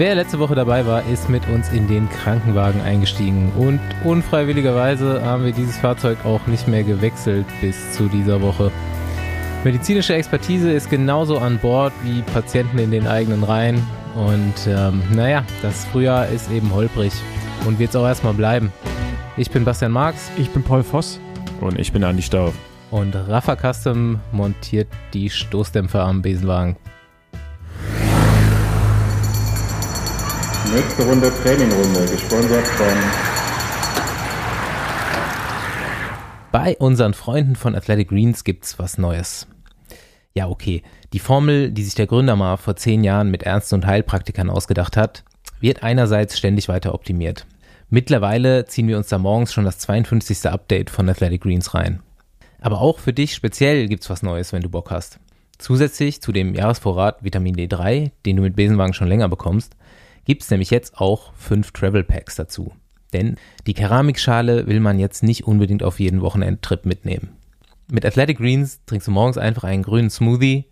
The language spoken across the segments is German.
Wer letzte Woche dabei war, ist mit uns in den Krankenwagen eingestiegen und unfreiwilligerweise haben wir dieses Fahrzeug auch nicht mehr gewechselt bis zu dieser Woche. Medizinische Expertise ist genauso an Bord wie Patienten in den eigenen Reihen und ähm, naja, das Frühjahr ist eben holprig und wird es auch erstmal bleiben. Ich bin Bastian Marx. Ich bin Paul Voss. Und ich bin Andi Stauf. Und Rafa Custom montiert die Stoßdämpfer am Besenwagen. Nächste Runde Trainingrunde, gesponsert von Bei unseren Freunden von Athletic Greens gibt's was Neues. Ja, okay. Die Formel, die sich der Gründer mal vor zehn Jahren mit Ärzten und Heilpraktikern ausgedacht hat, wird einerseits ständig weiter optimiert. Mittlerweile ziehen wir uns da morgens schon das 52. Update von Athletic Greens rein. Aber auch für dich speziell gibt's was Neues, wenn du Bock hast. Zusätzlich zu dem Jahresvorrat Vitamin D3, den du mit Besenwagen schon länger bekommst, gibt es nämlich jetzt auch fünf Travel Packs dazu. Denn die Keramikschale will man jetzt nicht unbedingt auf jeden Wochenendtrip mitnehmen. Mit Athletic Greens trinkst du morgens einfach einen grünen Smoothie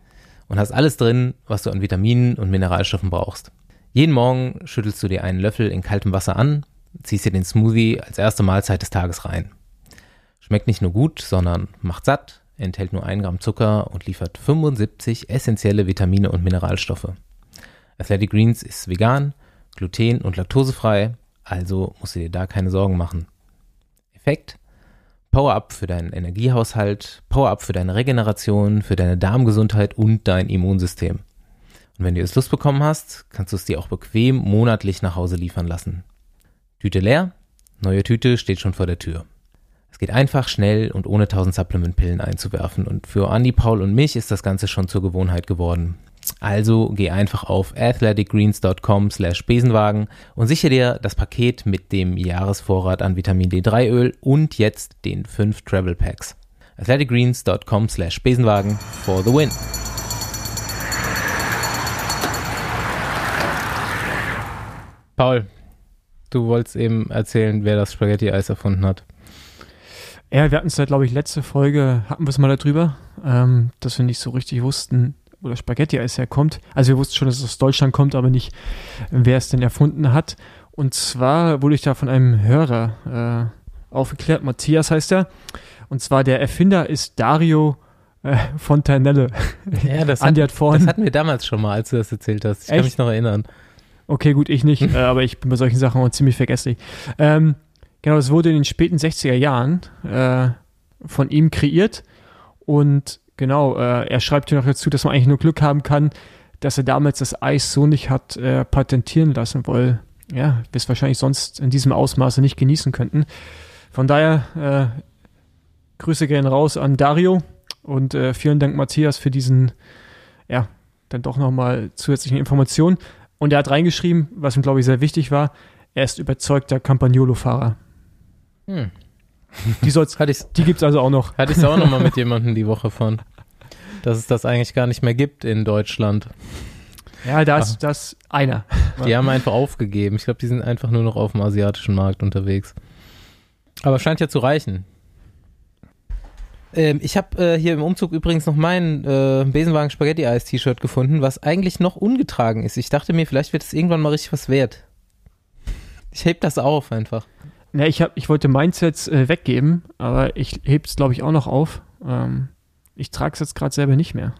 und hast alles drin, was du an Vitaminen und Mineralstoffen brauchst. Jeden Morgen schüttelst du dir einen Löffel in kaltem Wasser an, ziehst dir den Smoothie als erste Mahlzeit des Tages rein. Schmeckt nicht nur gut, sondern macht satt, enthält nur 1 Gramm Zucker und liefert 75 essentielle Vitamine und Mineralstoffe. Athletic Greens ist vegan gluten- und laktosefrei, also musst du dir da keine Sorgen machen. Effekt? Power-Up für deinen Energiehaushalt, Power-Up für deine Regeneration, für deine Darmgesundheit und dein Immunsystem. Und wenn du jetzt Lust bekommen hast, kannst du es dir auch bequem monatlich nach Hause liefern lassen. Tüte leer, neue Tüte steht schon vor der Tür. Es geht einfach, schnell und ohne tausend Supplementpillen einzuwerfen und für Andy, Paul und mich ist das Ganze schon zur Gewohnheit geworden. Also geh einfach auf athleticgreens.com slash Besenwagen und sichere dir das Paket mit dem Jahresvorrat an Vitamin D3 Öl und jetzt den 5 Travel Packs. athleticgreens.com slash Besenwagen for the win. Paul, du wolltest eben erzählen, wer das Spaghetti-Eis erfunden hat. Ja, wir hatten es ja, glaube ich, letzte Folge, hatten wir es mal darüber, ähm, dass wir nicht so richtig wussten, oder Spaghetti-Eis herkommt. Also wir wussten schon, dass es aus Deutschland kommt, aber nicht, wer es denn erfunden hat. Und zwar wurde ich da von einem Hörer äh, aufgeklärt, Matthias heißt er. Und zwar der Erfinder ist Dario äh, Fontanelle. Ja, das, hat, das hatten wir damals schon mal, als du das erzählt hast. Ich Echt? kann mich noch erinnern. Okay, gut, ich nicht, äh, aber ich bin bei solchen Sachen auch ziemlich vergesslich. Ähm, genau, das wurde in den späten 60er Jahren äh, von ihm kreiert und Genau, äh, er schreibt hier noch dazu, dass man eigentlich nur Glück haben kann, dass er damals das Eis so nicht hat äh, patentieren lassen, weil ja, wir es wahrscheinlich sonst in diesem Ausmaße nicht genießen könnten. Von daher äh, Grüße gehen raus an Dario und äh, vielen Dank Matthias für diesen, ja, dann doch nochmal zusätzlichen Informationen. Und er hat reingeschrieben, was ihm glaube ich sehr wichtig war, er ist überzeugter Campagnolo-Fahrer. Hm. Die, die gibt es also auch noch. Hatte ich es auch noch mal mit jemandem die Woche von. Dass es das eigentlich gar nicht mehr gibt in Deutschland. Ja, da ist das einer. Die haben einfach aufgegeben. Ich glaube, die sind einfach nur noch auf dem asiatischen Markt unterwegs. Aber scheint ja zu reichen. Ähm, ich habe äh, hier im Umzug übrigens noch mein äh, Besenwagen Spaghetti Eis T-Shirt gefunden, was eigentlich noch ungetragen ist. Ich dachte mir, vielleicht wird es irgendwann mal richtig was wert. Ich heb das auf einfach. Ja, ich, hab, ich wollte meins jetzt äh, weggeben, aber ich heb's, glaube ich, auch noch auf. Ähm, ich trage es jetzt gerade selber nicht mehr.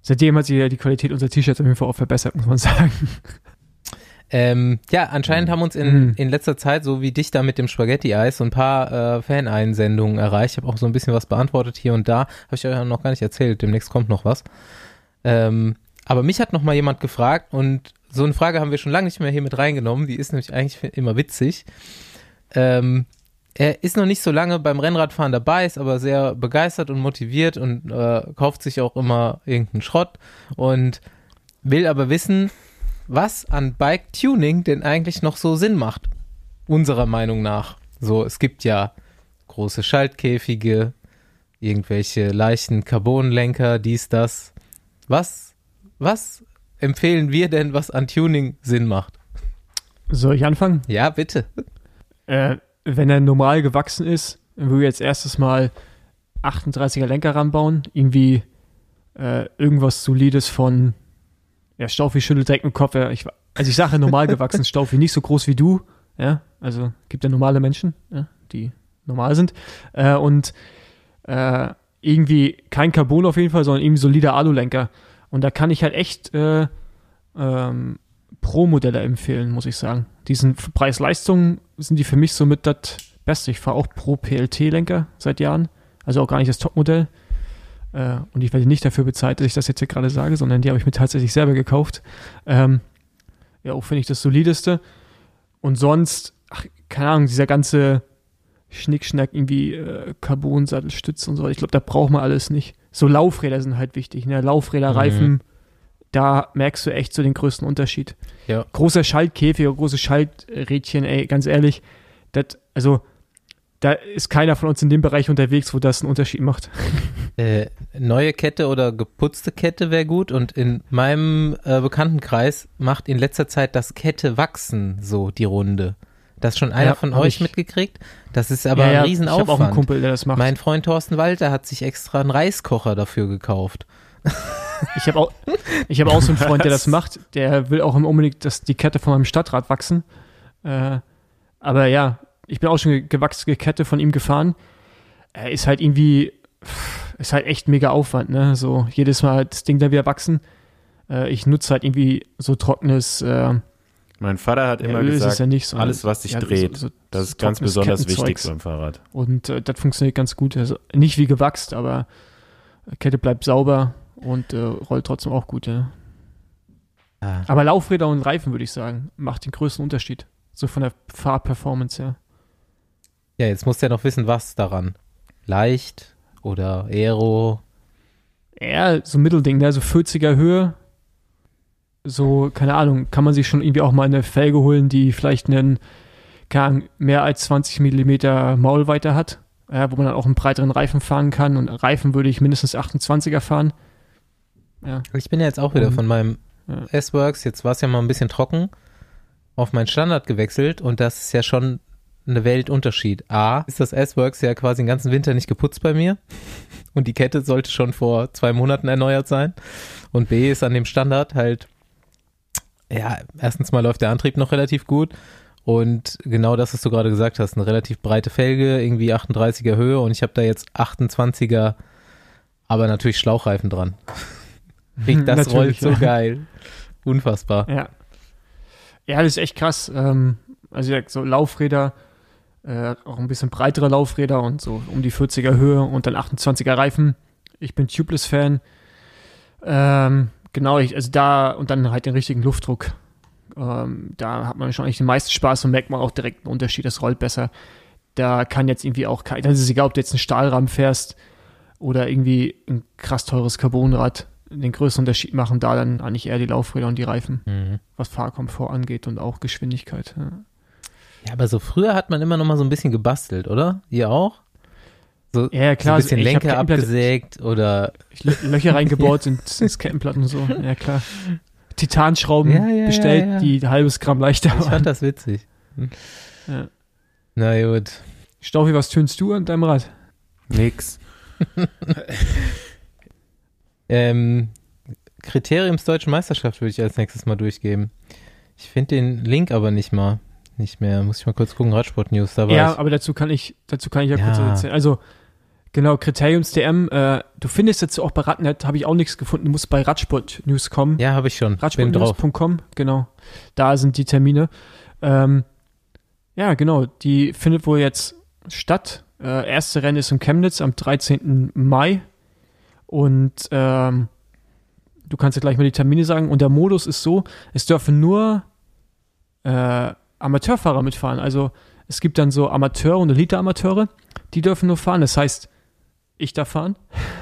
Seitdem hat sich ja die Qualität unserer T-Shirts auf jeden Fall auch verbessert, muss man sagen. Ähm, ja, anscheinend haben uns in, mhm. in letzter Zeit, so wie dich da mit dem Spaghetti-Eis, so ein paar äh, Fan-Einsendungen erreicht. Ich habe auch so ein bisschen was beantwortet hier und da. Habe ich euch noch gar nicht erzählt. Demnächst kommt noch was. Ähm, aber mich hat noch mal jemand gefragt und so eine Frage haben wir schon lange nicht mehr hier mit reingenommen. Die ist nämlich eigentlich immer witzig. Ähm, er ist noch nicht so lange beim Rennradfahren dabei, ist aber sehr begeistert und motiviert und äh, kauft sich auch immer irgendeinen Schrott und will aber wissen, was an Bike Tuning denn eigentlich noch so Sinn macht. Unserer Meinung nach. So, es gibt ja große Schaltkäfige, irgendwelche leichten Carbonlenker, dies, das. Was, was empfehlen wir denn, was an Tuning Sinn macht? Soll ich anfangen? Ja, bitte. Äh, wenn er normal gewachsen ist, würde ich jetzt erstes Mal 38er Lenker ranbauen, irgendwie äh, irgendwas Solides von Ja, Staufi schüttelt direkt den Kopf. Ja, ich, also ich sage normal gewachsen, Staufi, nicht so groß wie du. Ja, also gibt ja normale Menschen, ja, die normal sind. Äh, und äh, irgendwie kein Carbon auf jeden Fall, sondern irgendwie solider Alulenker. Und da kann ich halt echt äh, ähm, Pro-Modelle empfehlen, muss ich sagen. Diesen Preis-Leistung sind die für mich somit das Beste. Ich fahre auch Pro-PLT-Lenker seit Jahren, also auch gar nicht das Topmodell. Äh, und ich werde nicht dafür bezahlt, dass ich das jetzt hier gerade sage, sondern die habe ich mir tatsächlich selber gekauft. Ähm, ja, auch finde ich das solideste. Und sonst, ach, keine Ahnung, dieser ganze Schnickschnack, irgendwie äh, Carbon-Sattelstütze und so. Ich glaube, da braucht man alles nicht. So Laufräder sind halt wichtig. Ne? Laufräder, mhm. Da merkst du echt so den größten Unterschied. Ja. Großer Schaltkäfig, große Schalträdchen, ey, ganz ehrlich, das, also da ist keiner von uns in dem Bereich unterwegs, wo das einen Unterschied macht. Äh, neue Kette oder geputzte Kette wäre gut und in meinem äh, Bekanntenkreis macht in letzter Zeit das Kette wachsen so die Runde. Das schon einer ja, von euch ich. mitgekriegt? Das ist aber ja, ja, ein Riesenaufwand. Ich habe auch einen Kumpel, der das macht. Mein Freund Thorsten Walter hat sich extra einen Reiskocher dafür gekauft. Ich habe auch, hab auch so einen Freund, der das macht. Der will auch unbedingt, dass die Kette von meinem Stadtrat wachsen. Äh, aber ja, ich bin auch schon gewachsene Kette von ihm gefahren. Er ist halt irgendwie, ist halt echt mega Aufwand, ne? So jedes Mal das Ding da wieder wachsen. Äh, ich nutze halt irgendwie so trockenes. Äh, mein Vater hat immer ja, gesagt, ja nicht, alles was sich ja, dreht, so, so, das ist ganz besonders wichtig beim Fahrrad. Und äh, das funktioniert ganz gut. Also nicht wie gewachst, aber Kette bleibt sauber und äh, rollt trotzdem auch gut, ja. Ah. Aber Laufräder und Reifen, würde ich sagen, macht den größten Unterschied. So von der Fahrperformance her. Ja, jetzt musst du ja noch wissen, was daran. Leicht oder Aero. Ja, so ein Mittelding, ne? So 40er Höhe. So, keine Ahnung, kann man sich schon irgendwie auch mal eine Felge holen, die vielleicht einen, keine mehr als 20 Millimeter Maulweite hat. Ja, wo man dann auch einen breiteren Reifen fahren kann. Und Reifen würde ich mindestens 28er fahren. Ja. Ich bin ja jetzt auch wieder von meinem ja. S-Works, jetzt war es ja mal ein bisschen trocken, auf meinen Standard gewechselt und das ist ja schon eine Weltunterschied. A, ist das S-Works ja quasi den ganzen Winter nicht geputzt bei mir und die Kette sollte schon vor zwei Monaten erneuert sein. Und B ist an dem Standard halt, ja, erstens mal läuft der Antrieb noch relativ gut und genau das, was du gerade gesagt hast, eine relativ breite Felge, irgendwie 38er Höhe und ich habe da jetzt 28er, aber natürlich Schlauchreifen dran. das rollt so ja. geil. Unfassbar. Ja. Ja, das ist echt krass. Ähm, also so Laufräder, äh, auch ein bisschen breitere Laufräder und so um die 40er Höhe und dann 28er Reifen. Ich bin Tubeless-Fan. Ähm, genau, ich, also da und dann halt den richtigen Luftdruck. Ähm, da hat man schon eigentlich den meisten Spaß und merkt man auch direkt einen Unterschied, das rollt besser. Da kann jetzt irgendwie auch kein, dann ist es egal, ob du jetzt einen Stahlrahmen fährst oder irgendwie ein krass teures Carbonrad. Den größten Unterschied machen da dann eigentlich eher die Laufräder und die Reifen, mhm. was Fahrkomfort angeht und auch Geschwindigkeit. Ja. Ja, aber so früher hat man immer noch mal so ein bisschen gebastelt, oder? Ihr auch? So, ja, klar. So ein bisschen also, Lenker abgesägt oder Löcher reingebaut ins, ins Kettenblatt und so. Ja, klar. Titanschrauben ja, ja, bestellt, ja, die ein halbes Gramm leichter waren. Ich fand das witzig. Hm. Ja. Na gut. Staufi, was tönst du an deinem Rad? Nix. ähm, Kriteriums Deutschen Meisterschaft würde ich als nächstes mal durchgeben. Ich finde den Link aber nicht mal nicht mehr. Muss ich mal kurz gucken, Radsport News. Da ja, aber dazu kann ich, dazu kann ich ja, ja. kurz erzählen. Also, genau, Kriteriums DM, äh, du findest jetzt auch bei Radnet, habe ich auch nichts gefunden, du musst bei Radsport News kommen. Ja, habe ich schon. Radsportnews.com, genau. Da sind die Termine. Ähm, ja, genau, die findet wohl jetzt statt. Äh, erste Rennen ist in Chemnitz am 13. Mai. Und ähm, du kannst ja gleich mal die Termine sagen. Und der Modus ist so, es dürfen nur äh, Amateurfahrer mitfahren. Also es gibt dann so Amateure und Elite-Amateure, die dürfen nur fahren. Das heißt, ich darf fahren.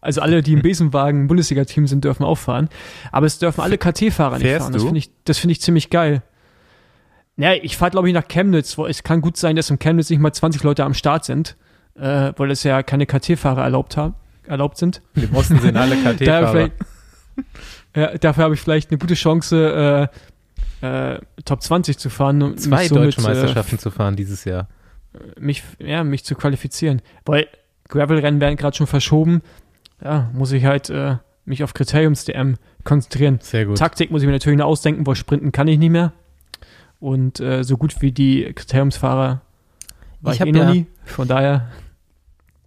Also alle, die im Besenwagen Bundesliga-Team sind, dürfen auch fahren. Aber es dürfen alle KT-Fahrer nicht fahren. Das finde ich, das ich ziemlich geil. Naja, ich fahre, glaube ich, nach Chemnitz. Wo, es kann gut sein, dass in Chemnitz nicht mal 20 Leute am Start sind, äh, weil es ja keine KT-Fahrer erlaubt, erlaubt sind. Im Osten sind alle KT-Fahrer. ja, dafür habe ich vielleicht eine gute Chance, äh, äh, Top 20 zu fahren. Und Zwei deutsche äh, Meisterschaften zu fahren dieses Jahr. Mich, ja, mich zu qualifizieren. Weil Gravel-Rennen werden gerade schon verschoben. Ja, muss ich halt äh, mich auf Kriteriums-DM konzentrieren. Sehr gut. Taktik muss ich mir natürlich noch ausdenken, wo sprinten kann ich nicht mehr. Und äh, so gut wie die Kriteriumsfahrer war Ich ich, eh noch nie. Von daher,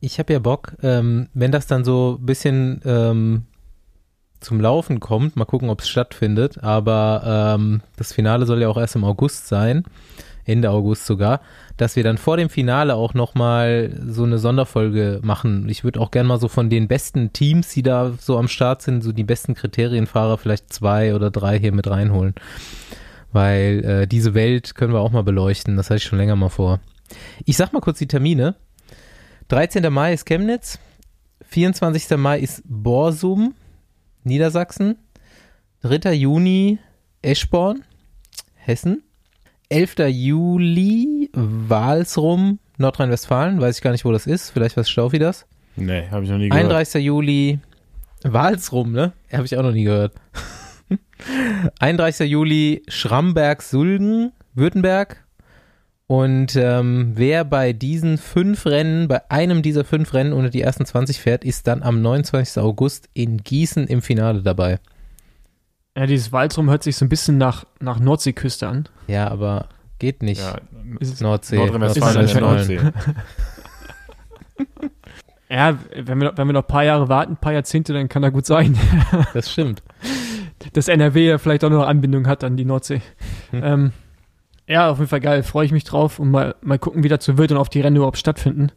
Ich habe ja Bock, ähm, wenn das dann so ein bisschen ähm, zum Laufen kommt, mal gucken, ob es stattfindet, aber ähm, das Finale soll ja auch erst im August sein, Ende August sogar, dass wir dann vor dem Finale auch nochmal so eine Sonderfolge machen. Ich würde auch gerne mal so von den besten Teams, die da so am Start sind, so die besten Kriterienfahrer vielleicht zwei oder drei hier mit reinholen. Weil äh, diese Welt können wir auch mal beleuchten, das hatte ich schon länger mal vor. Ich sag mal kurz die Termine. 13. Mai ist Chemnitz, 24. Mai ist Borsum, Niedersachsen, 3. Juni Eschborn, Hessen, 11. Juli Walsrum, Nordrhein-Westfalen, weiß ich gar nicht, wo das ist, vielleicht weiß Staufi das. Nee, habe ich noch nie gehört. 31. Juli Walsrum, ne? Habe ich auch noch nie gehört. 31. Juli Schramberg-Sulgen, Württemberg. Und ähm, wer bei diesen fünf Rennen, bei einem dieser fünf Rennen unter die ersten 20 fährt, ist dann am 29. August in Gießen im Finale dabei. ja, dieses Waldrum hört sich so ein bisschen nach, nach Nordseeküste an. Ja, aber geht nicht. Ja, Ist es, Nordsee. Nordrhein-Westfalen Ist ist Nordsee. ja, wenn wir, wenn wir noch ein paar Jahre warten, ein paar Jahrzehnte, dann kann da gut sein, Das stimmt. dass NRW ja vielleicht auch noch Anbindung hat an die Nordsee. Hm. Ähm, ja, auf jeden Fall geil, freue ich mich drauf und mal, mal gucken, wie dazu wird und ob die Rennen überhaupt stattfinden.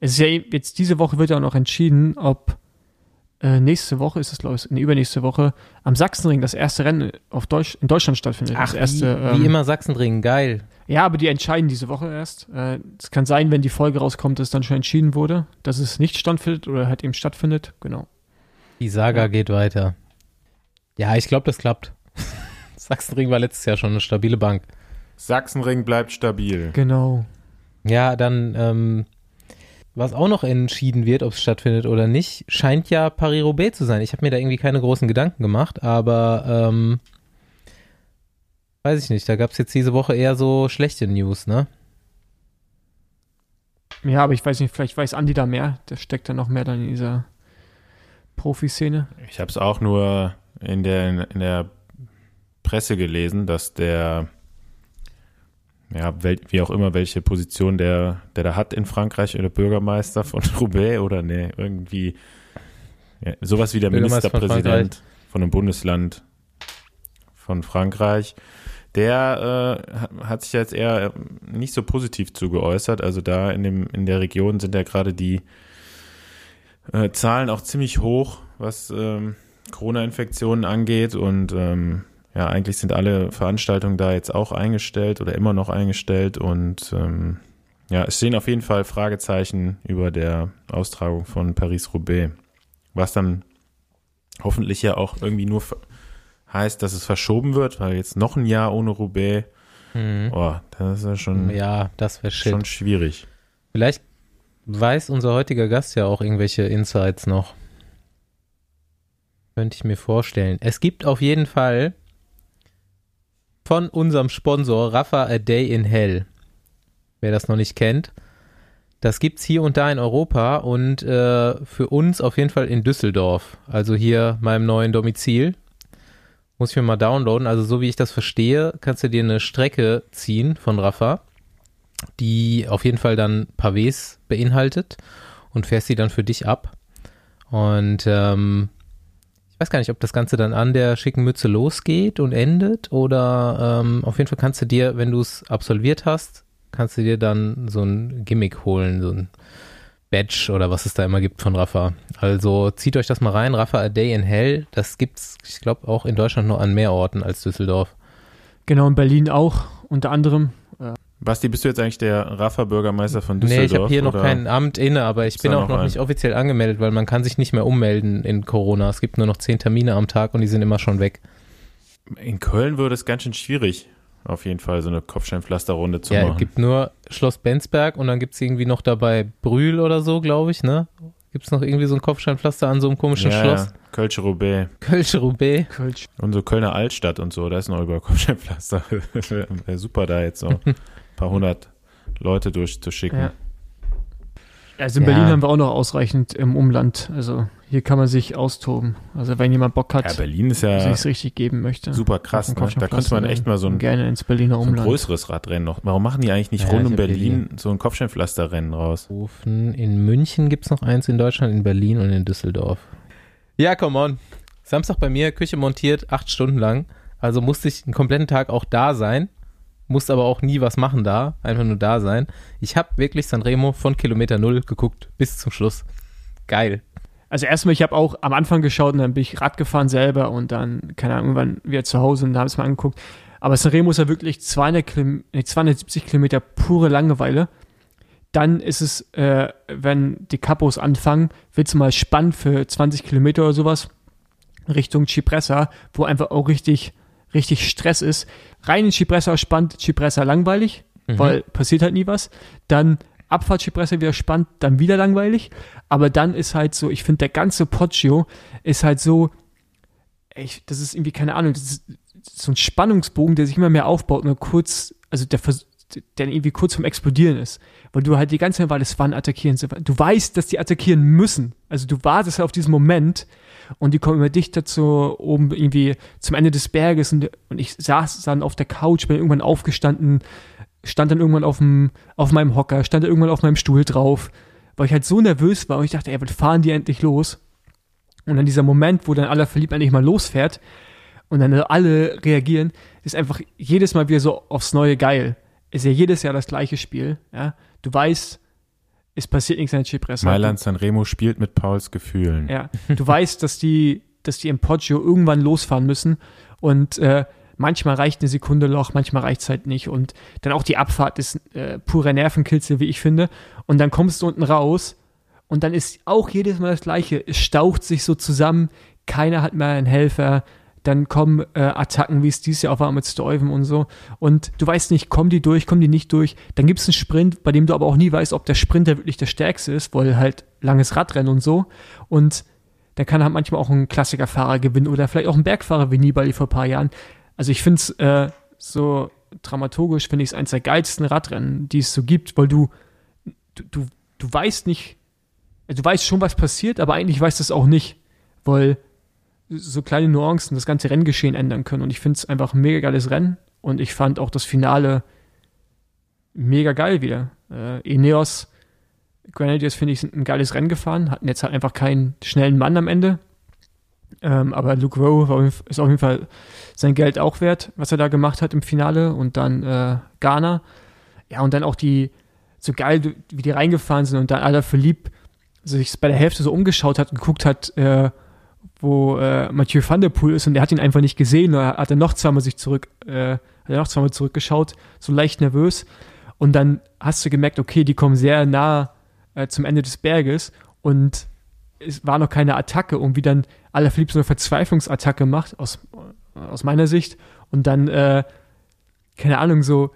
Es ist ja eh- jetzt diese Woche wird ja auch noch entschieden, ob äh, nächste Woche ist es, glaube ich, nee, übernächste Woche am Sachsenring das erste Rennen auf Deutsch, in Deutschland stattfindet. Ach, erste, wie, wie ähm, immer Sachsenringen, geil. Ja, aber die entscheiden diese Woche erst. Äh, Es kann sein, wenn die Folge rauskommt, dass dann schon entschieden wurde, dass es nicht stattfindet oder halt eben stattfindet. Genau. Die Saga Ja. geht weiter. Ja, ich glaube, das klappt. Sachsenring war letztes Jahr schon eine stabile Bank. Sachsenring bleibt stabil. Genau. Ja, dann, ähm, was auch noch entschieden wird, ob es stattfindet oder nicht, scheint ja Paris-Roubaix zu sein. Ich habe mir da irgendwie keine großen Gedanken gemacht, aber ähm, weiß ich nicht, da gab es jetzt diese Woche eher so schlechte News, ne? Ja, aber ich weiß nicht, vielleicht weiß Andi da mehr. Der steckt da noch mehr dann in dieser Profiszene. Ich habe es auch nur in der, in der Presse gelesen, dass der, ja, wel, wie auch immer, welche Position der, der da hat in Frankreich oder Bürgermeister von Roubaix oder ne, irgendwie ja, sowas wie der Bürgermeister von Ministerpräsident von, einem Bundesland von Frankreich. Der äh, hat- hat sich jetzt eher nicht so positiv zu geäußert. Also da in dem in der Region sind ja gerade die äh, Zahlen auch ziemlich hoch, was ähm, Corona-Infektionen angeht und ähm, ja, eigentlich sind alle Veranstaltungen da jetzt auch eingestellt oder immer noch eingestellt und ähm, ja, es stehen auf jeden Fall Fragezeichen über der Austragung von Paris-Roubaix, was dann hoffentlich ja auch irgendwie nur heißt, dass es verschoben wird, weil jetzt noch ein Jahr ohne Roubaix, Mhm. oh, das ist ja schon, Ja, das wäre schon schwierig. Vielleicht weiß unser heutiger Gast ja auch irgendwelche Insights noch. Könnte ich mir vorstellen. Es gibt auf jeden Fall von unserem Sponsor Rafa A Day in Hell. Wer das noch nicht kennt. Das gibt's hier und da in Europa und äh, für uns auf jeden Fall in Düsseldorf. Also hier meinem neuen Domizil. Muss ich mir mal downloaden. Also so wie ich das verstehe, kannst du dir eine Strecke ziehen von Rafa die auf jeden Fall dann Pavés beinhaltet und fährst sie dann für dich ab. Und ähm, ich weiß gar nicht, ob das Ganze dann an der schicken Mütze losgeht und endet oder ähm, auf jeden Fall kannst du dir, wenn du es absolviert hast, kannst du dir dann so ein Gimmick holen, so ein Badge oder was es da immer gibt von Rafa. Also zieht euch das mal rein, Rafa A Day in Hell. Das gibt's, ich glaube, auch in Deutschland noch an mehr Orten als Düsseldorf. Genau, in Berlin auch, unter anderem. Basti, bist du jetzt eigentlich der Rafa-Bürgermeister von Düsseldorf? Nee, ich habe hier noch kein Amt inne, aber ich Ist bin auch noch noch nicht offiziell angemeldet, weil man kann sich nicht mehr ummelden in Corona. Es gibt nur noch zehn Termine am Tag und die sind immer schon weg. In Köln würde es ganz schön schwierig, auf jeden Fall so eine Kopfsteinpflasterrunde zu ja, es machen. gibt nur Schloss Benzberg und dann gibt's irgendwie noch dabei Brühl oder so, glaube ich, ne? Gibt's noch irgendwie so ein Kopfsteinpflaster an so einem komischen ja, Schloss? ja, Kölsche Roubaix. Kölsche Roubaix. Kölsch. Und so Kölner Altstadt und so, da ist noch über Kopfsteinpflaster. Wäre super, da jetzt so paar hundert Leute durchzuschicken. Ja. Also in Ja. Berlin haben wir auch noch ausreichend im Umland. Also hier kann man sich austoben. Also wenn jemand Bock hat, Ja, Berlin ist sich ja es richtig geben möchte. super krass. Ne? Da könnte man echt mal so ein, gerne ins Berliner so ein Umland. größeres Radrennen noch. Warum machen die eigentlich nicht Ja, rund um hab Berlin so ein Kopfsteinpflasterrennen raus? In München gibt es noch eins in Deutschland, in Berlin und in Düsseldorf. Ja, come on. Samstag bei mir, Küche montiert, acht Stunden lang. Also musste ich einen kompletten Tag auch da sein. Musste aber auch nie was machen da. Einfach nur da sein. Ich habe wirklich Sanremo von Kilometer Null geguckt bis zum Schluss. Geil. Also erstmal, ich habe auch am Anfang geschaut und dann bin ich Rad gefahren selber und dann, keine Ahnung, irgendwann wieder zu Hause und da habe ich es mal angeguckt. Aber Sanremo ist ja wirklich 200 Kilom nee, 270 Kilometer pure Langeweile. Dann ist es, äh, wenn die Kapos anfangen, wird es mal spannend für 20 Kilometer oder sowas Richtung Cipressa, wo einfach auch richtig, richtig Stress ist. Rein in Cipressa spannend, Cipressa langweilig, Mhm. weil passiert halt nie was. Dann Abfahrt Cipressa wieder spannend, dann wieder langweilig. Aber dann ist halt so, ich finde, der ganze Poggio ist halt so, ich, das ist irgendwie, keine Ahnung, das ist so ein Spannungsbogen, der sich immer mehr aufbaut und kurz, also der, der irgendwie kurz vom Explodieren ist. Weil du halt die ganze Zeit, es wann attackieren sie. Du weißt, dass die attackieren müssen. Also du wartest auf diesen Moment und die kommen immer dichter zu oben irgendwie zum Ende des Berges und, und ich saß dann auf der Couch, bin irgendwann aufgestanden, stand dann irgendwann auf, dem, auf meinem Hocker, stand dann irgendwann auf meinem Stuhl drauf, weil ich halt so nervös war und ich dachte, ey, wann fahren die endlich los? Und dann dieser Moment, wo dann aller verliebt endlich mal losfährt und dann alle reagieren, ist einfach jedes Mal wieder so aufs Neue geil. Ist ja jedes Jahr das gleiche Spiel. Ja? Du weißt, es passiert nichts an der Cipressa. Mailand Sanremo spielt mit Pauls Gefühlen. Ja, du weißt, dass die, dass die im Poggio irgendwann losfahren müssen und äh, manchmal reicht eine Sekunde Loch, manchmal reicht es halt nicht und dann auch die Abfahrt ist äh, purer Nervenkitzel, wie ich finde und dann kommst du unten raus und dann ist auch jedes Mal das Gleiche, es staucht sich so zusammen, keiner hat mehr einen Helfer, dann kommen äh, Attacken, wie es dieses Jahr auch war mit Stuyven und so. Und du weißt nicht, kommen die durch, kommen die nicht durch, dann gibt es einen Sprint, bei dem du aber auch nie weißt, ob der Sprinter wirklich der stärkste ist, weil halt langes Radrennen und so. Und da kann halt manchmal auch ein Klassikerfahrer gewinnen oder vielleicht auch ein Bergfahrer wie Nibali vor ein paar Jahren. Also ich finde es äh, so dramaturgisch, finde ich es eines der geilsten Radrennen, die es so gibt, weil du, du, du, du weißt nicht, du weißt schon, was passiert, aber eigentlich weißt du es auch nicht, weil so kleine Nuancen das ganze Renngeschehen ändern können. Und ich finde es einfach ein mega geiles Rennen und ich fand auch das Finale mega geil wieder. Äh, Ineos Grenadiers, finde ich, sind ein geiles Rennen gefahren, hatten jetzt halt einfach keinen schnellen Mann am Ende. Ähm, aber Luke Rowe ist auf jeden Fall sein Geld auch wert, was er da gemacht hat im Finale. Und dann äh, Ghana. Ja, und dann auch die, so geil, wie die reingefahren sind und dann Ala Philippe sich bei der Hälfte so umgeschaut hat und geguckt hat, äh, wo äh, Mathieu van der Poel ist und er hat ihn einfach nicht gesehen. Oder hat er noch zweimal sich zurück, äh, hat er noch zweimal zurückgeschaut, so leicht nervös. Und dann hast du gemerkt, okay, die kommen sehr nah äh, zum Ende des Berges und es war noch keine Attacke und wie dann Alaphilippe so eine Verzweiflungsattacke macht, aus, aus meiner Sicht, und dann, äh, keine Ahnung, so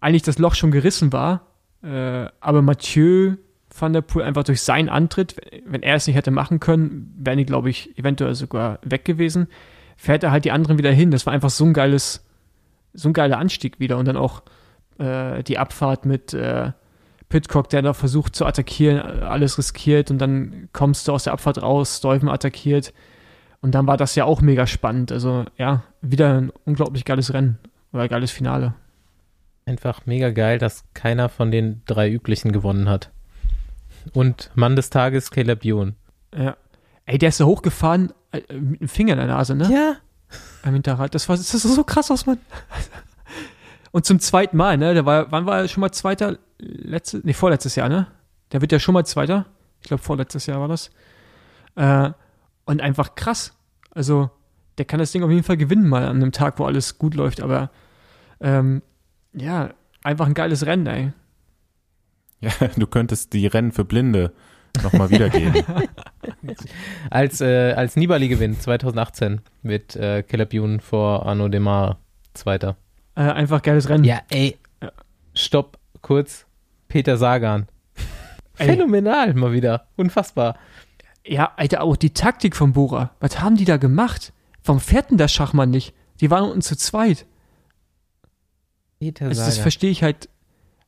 eigentlich das Loch schon gerissen war, äh, aber Mathieu van der Poel einfach durch seinen Antritt, wenn er es nicht hätte machen können, wären die, glaube ich, eventuell sogar weg gewesen, fährt er halt die anderen wieder hin. Das war einfach so ein geiles, so ein geiler Anstieg wieder und dann auch äh, die Abfahrt mit äh, Pitcock, der da versucht zu attackieren, alles riskiert und dann kommst du aus der Abfahrt raus, Stuyven attackiert und dann war das ja auch mega spannend. Also ja, wieder ein unglaublich geiles Rennen oder geiles Finale. Einfach mega geil, dass keiner von den drei üblichen gewonnen hat. Und Mann des Tages, Caleb Ewan. Ja. Ey, der ist da hochgefahren äh, mit dem Finger in der Nase, ne? Ja. Am Hinterrad. Das war das sah so krass aus, Mann. Und zum zweiten Mal, ne? Der war, wann war er schon mal Zweiter? Letzte, nee, vorletztes Jahr, ne? Der wird ja schon mal Zweiter. Ich glaube, vorletztes Jahr war das. Äh, und einfach krass. Also, der kann das Ding auf jeden Fall gewinnen, mal an einem Tag, wo alles gut läuft. Aber, ähm, ja, einfach ein geiles Rennen, ey. Ja, du könntest die Rennen für Blinde nochmal wiedergeben. Als, äh, als Nibali gewinnt 2018 mit äh, Caleb Ewan vor Arno Demar Zweiter. Äh, einfach geiles Rennen. Ja, ey. Stopp, kurz. Peter Sagan. Ey. Phänomenal mal wieder. Unfassbar. Ja, Alter, auch die Taktik von Bora. Was haben die da gemacht? Warum fährt denn der Schachmann nicht? Die waren unten zu zweit. Peter Also das Sagan. verstehe ich halt.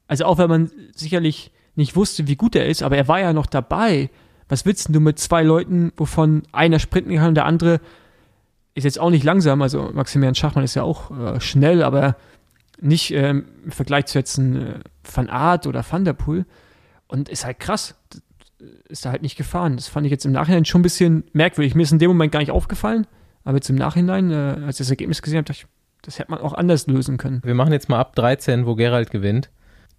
Also auch wenn man sicherlich nicht wusste, wie gut er ist, aber er war ja noch dabei. Was willst du mit zwei Leuten, wovon einer sprinten kann und der andere ist jetzt auch nicht langsam, also Maximilian Schachmann ist ja auch äh, schnell, aber nicht ähm, im Vergleich zu jetzt ein äh, Van Aert oder Van der Poel. Und ist halt krass. Ist da halt nicht gefahren. Das fand ich jetzt im Nachhinein schon ein bisschen merkwürdig. Mir ist in dem Moment gar nicht aufgefallen, aber jetzt im Nachhinein, äh, als ich das Ergebnis gesehen habe, dachte ich, das hätte man auch anders lösen können. Wir machen jetzt mal ab 13, wo Gerald gewinnt.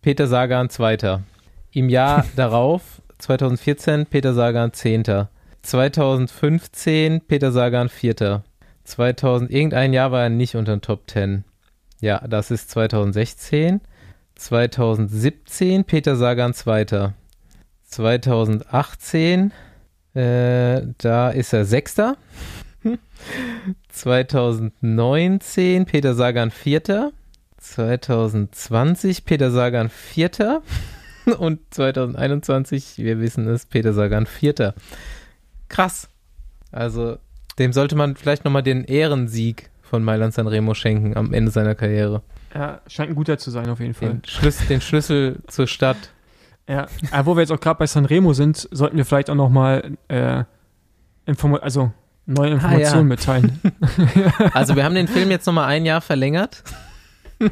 Peter Sagan Zweiter. Im Jahr darauf, 2014, Peter Sagan Zehnter. 2015 Peter Sagan Vierter. 2000, irgendein Jahr war er nicht unter den Top 10. Ja, das ist 2016. 2017 Peter Sagan Zweiter. 2018, äh, da ist er Sechster. 2019 Peter Sagan Vierter. 2020 Peter Sagan Vierter. Und 2021, wir wissen es, Peter Sagan Vierter. Krass. Also, dem sollte man vielleicht nochmal den Ehrensieg von Mailand Sanremo schenken am Ende seiner Karriere. Ja, scheint ein guter zu sein auf jeden Fall. Den Schlüssel, den Schlüssel zur Stadt. Ja, aber wo wir jetzt auch gerade bei Sanremo sind, sollten wir vielleicht auch nochmal äh, Inform also neue Informationen Ah, ja. mitteilen. Also wir haben den Film jetzt nochmal ein Jahr verlängert.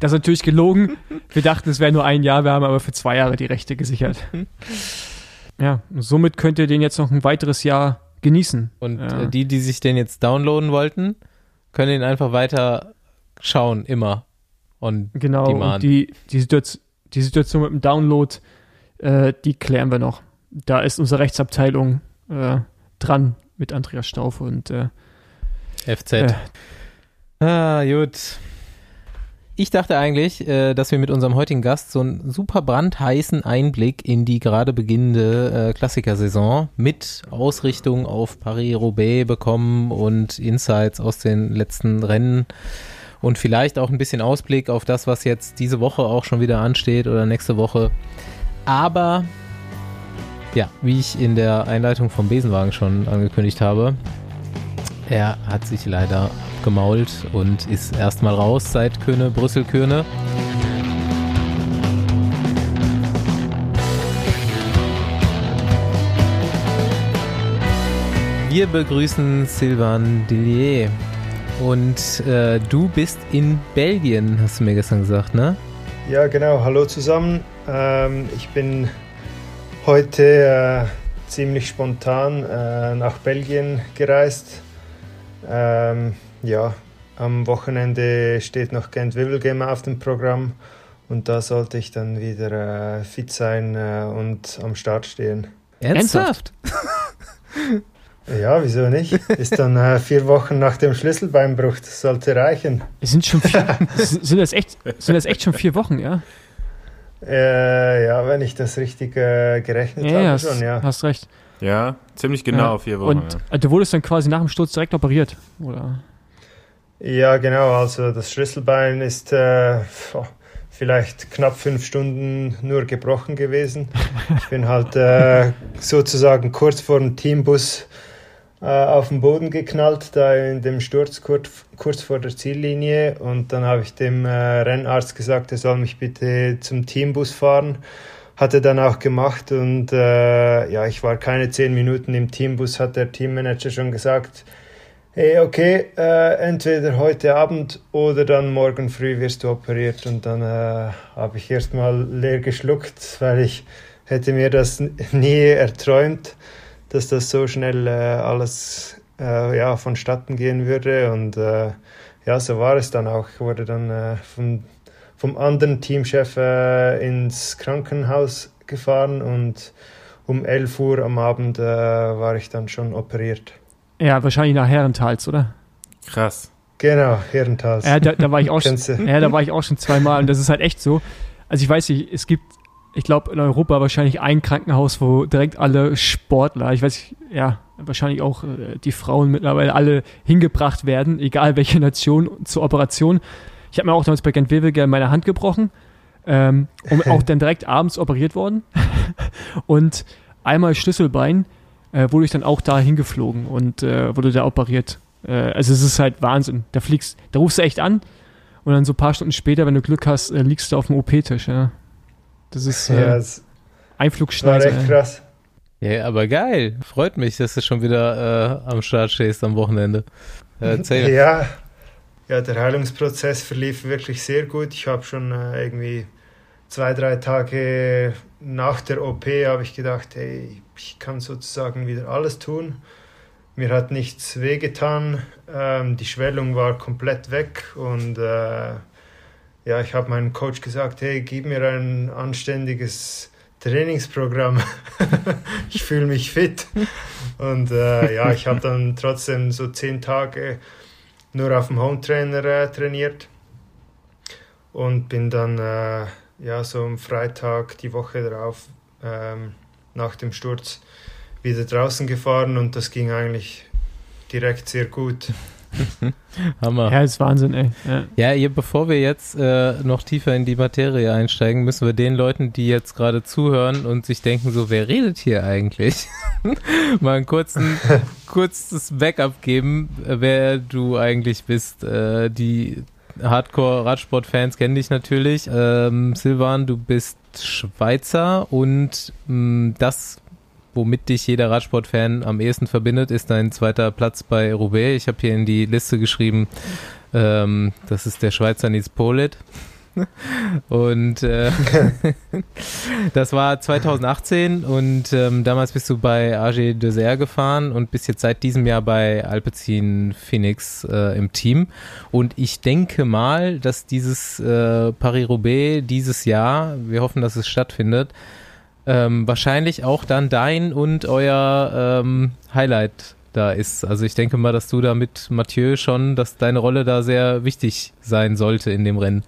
Das ist natürlich gelogen. Wir dachten, es wäre nur ein Jahr, wir haben aber für zwei Jahre die Rechte gesichert. Ja, und somit könnt ihr den jetzt noch ein weiteres Jahr genießen. Und ja. äh, die, die sich den jetzt downloaden wollten, können ihn einfach weiter schauen, immer. Und Genau, und die, die, Situation, die Situation mit dem Download, äh, die klären wir noch. Da ist unsere Rechtsabteilung äh, dran mit Andreas Stauf und äh, FZ. Äh. Ah, gut. Ich dachte eigentlich, äh, dass wir mit unserem heutigen Gast so einen super brandheißen Einblick in die gerade beginnende äh, Klassikersaison mit Ausrichtung auf Paris-Roubaix bekommen und Insights aus den letzten Rennen und vielleicht auch ein bisschen Ausblick auf das, was jetzt diese Woche auch schon wieder ansteht oder nächste Woche. Aber ja, wie ich in der Einleitung vom Besenwagen schon angekündigt habe, er hat sich leider gemault und ist erstmal raus seit Köhne, Brüssel-Köhne. Wir begrüßen Sylvain Dillier. Und äh, du bist in Belgien, hast du mir gestern gesagt, ne? Ja, genau. Hallo zusammen. Ähm, ich bin heute äh, ziemlich spontan äh, nach Belgien gereist. Ähm, ja, am Wochenende steht noch Gent Wimbledon auf dem Programm und da sollte ich dann wieder äh, fit sein äh, und am Start stehen. Ernsthaft? Ja, wieso nicht? Ist dann äh, vier Wochen nach dem Schlüsselbeinbruch, das sollte reichen. es sind schon vier, sind das echt, sind das echt schon vier Wochen, ja? Äh, ja, wenn ich das richtig äh, gerechnet Ja, habe, hast, schon, ja. hast recht. Ja, ziemlich genau Ja. vier Wochen. Und äh, du wurdest dann quasi nach dem Sturz direkt operiert, oder? Ja, genau. Also das Schlüsselbein ist äh, vielleicht knapp fünf Stunden nur gebrochen gewesen. Ich bin halt äh, sozusagen kurz vor dem Teambus äh, auf den Boden geknallt, da in dem Sturz kurz, kurz vor der Ziellinie. Und dann habe ich dem äh, Rennarzt gesagt, er soll mich bitte zum Teambus fahren. Hat er dann auch gemacht und äh, ja, ich war keine zehn Minuten im Teambus, hat der Teammanager schon gesagt, hey, okay, äh, entweder heute Abend oder dann morgen früh wirst du operiert. Und dann äh, habe ich erstmal leer geschluckt, weil ich hätte mir das nie erträumt, dass das so schnell äh, alles äh, ja, vonstatten gehen würde. Und äh, ja, so war es dann auch. Ich wurde dann äh, vom, vom anderen Teamchef äh, ins Krankenhaus gefahren und um 11 Uhr am Abend äh, war ich dann schon operiert. Ja, wahrscheinlich nach Herentals, oder? Krass. Genau, Herentals. Ja, da, da war ich auch schon, ja, da war ich auch schon zweimal und das ist halt echt so. Also ich weiß nicht, es gibt, ich glaube in Europa wahrscheinlich ein Krankenhaus, wo direkt alle Sportler, ich weiß nicht, ja, wahrscheinlich auch äh, die Frauen mittlerweile alle hingebracht werden, egal welche Nation, zur Operation. Ich habe mir auch damals bei Gent Wevelgem meine Hand gebrochen ähm, und auch dann direkt abends operiert worden. und einmal Schlüsselbein äh, wurde ich dann auch da hingeflogen und äh, wurde da operiert. Äh, also es ist halt Wahnsinn. Da fliegst, da rufst du echt an und dann so ein paar Stunden später, wenn du Glück hast, äh, liegst du auf dem OP-Tisch. Ja. Das ist Ja, äh, es war Einflugschneise. echt krass. Ja, aber geil. Freut mich, dass du schon wieder äh, am Start stehst am Wochenende. Äh, erzähl. Ja, ja, der Heilungsprozess verlief wirklich sehr gut. Ich habe schon äh, irgendwie zwei, drei Tage nach der OP habe ich gedacht, hey, ich kann sozusagen wieder alles tun. Mir hat nichts wehgetan, ähm, die Schwellung war komplett weg und äh, ja, ich habe meinem Coach gesagt, hey, gib mir ein anständiges Trainingsprogramm. ich fühle mich fit. Und äh, ja, ich habe dann trotzdem so zehn Tage nur auf dem Home Trainer äh, trainiert und bin dann äh, ja so am Freitag die Woche darauf ähm, nach dem Sturz wieder draußen gefahren und das ging eigentlich direkt sehr gut. Hammer. Ja, ist Wahnsinn, ey. Ja. Ja, ihr, bevor wir jetzt äh, noch tiefer in die Materie einsteigen, müssen wir den Leuten, die jetzt gerade zuhören und sich denken, so, wer redet hier eigentlich? Mal einen kurzen, kurzes Backup geben, äh, wer du eigentlich bist. Äh, die Hardcore-Radsport-Fans kennen dich natürlich. Ähm, Silvan, du bist Schweizer und mh, das, womit dich jeder Radsport-Fan am ehesten verbindet, ist dein zweiter Platz bei Roubaix. Ich habe hier in die Liste geschrieben, ähm, das ist der Schweizer Nils Polit. Und äh, das war 2018 und ähm, damals bist du bei AG Dessert gefahren und bist jetzt seit diesem Jahr bei Alpecin Phoenix äh, im Team. Und ich denke mal, dass dieses äh, Paris-Roubaix dieses Jahr, wir hoffen, dass es stattfindet, ähm, wahrscheinlich auch dann dein und euer ähm, Highlight da ist. Also ich denke mal, dass du da mit Mathieu schon, dass deine Rolle da sehr wichtig sein sollte in dem Rennen.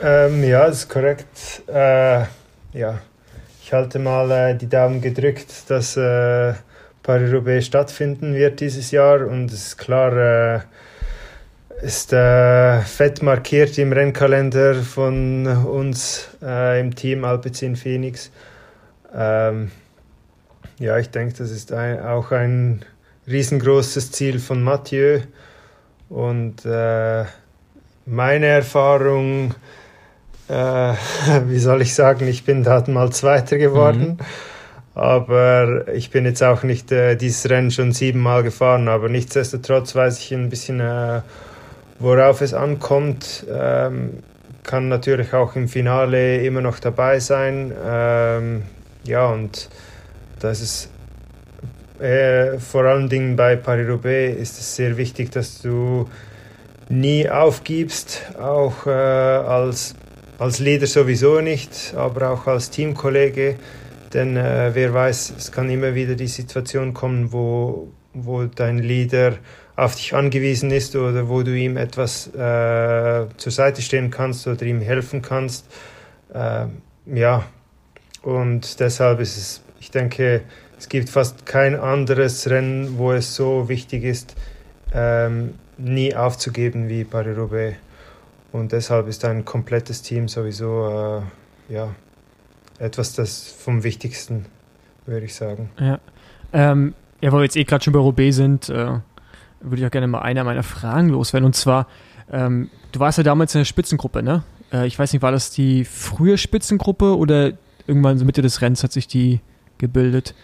Ähm, ja, ist korrekt. Äh, ja, ich halte mal äh, die Daumen gedrückt, dass äh, Paris-Roubaix stattfinden wird dieses Jahr und es ist klar, äh, ist äh, fett markiert im Rennkalender von uns äh, im Team Alpecin Phoenix. Ähm, ja, ich denke, das ist ein, auch ein riesengroßes Ziel von Mathieu und äh, meine Erfahrung äh, wie soll ich sagen, ich bin da mal Zweiter geworden. Aber ich bin jetzt auch nicht äh, dieses Rennen schon siebenmal gefahren, aber nichtsdestotrotz weiß ich ein bisschen, äh, worauf es ankommt. Ähm, kann natürlich auch im Finale immer noch dabei sein. Ähm, ja, und das ist äh, vor allen Dingen bei Paris-Roubaix ist es sehr wichtig, dass du nie aufgibst, auch äh, als als Leader sowieso nicht, aber auch als Teamkollege, denn äh, wer weiß, es kann immer wieder die Situation kommen, wo, wo dein Leader auf dich angewiesen ist oder wo du ihm etwas äh, zur Seite stehen kannst oder ihm helfen kannst. Äh, ja, und deshalb ist es, ich denke, es gibt fast kein anderes Rennen, wo es so wichtig ist, ähm, nie aufzugeben wie Paris-Roubaix. Und deshalb ist ein komplettes Team sowieso äh, ja, etwas das vom Wichtigsten, würde ich sagen. Ja. Ähm, ja, weil wir jetzt eh gerade schon bei Roubaix sind, äh, würde ich auch gerne mal einer meiner Fragen loswerden. Und zwar, ähm, du warst ja damals in der Spitzengruppe, ne? Äh, ich weiß nicht, war das die frühe Spitzengruppe oder irgendwann so Mitte des Rennens hat sich die gebildet?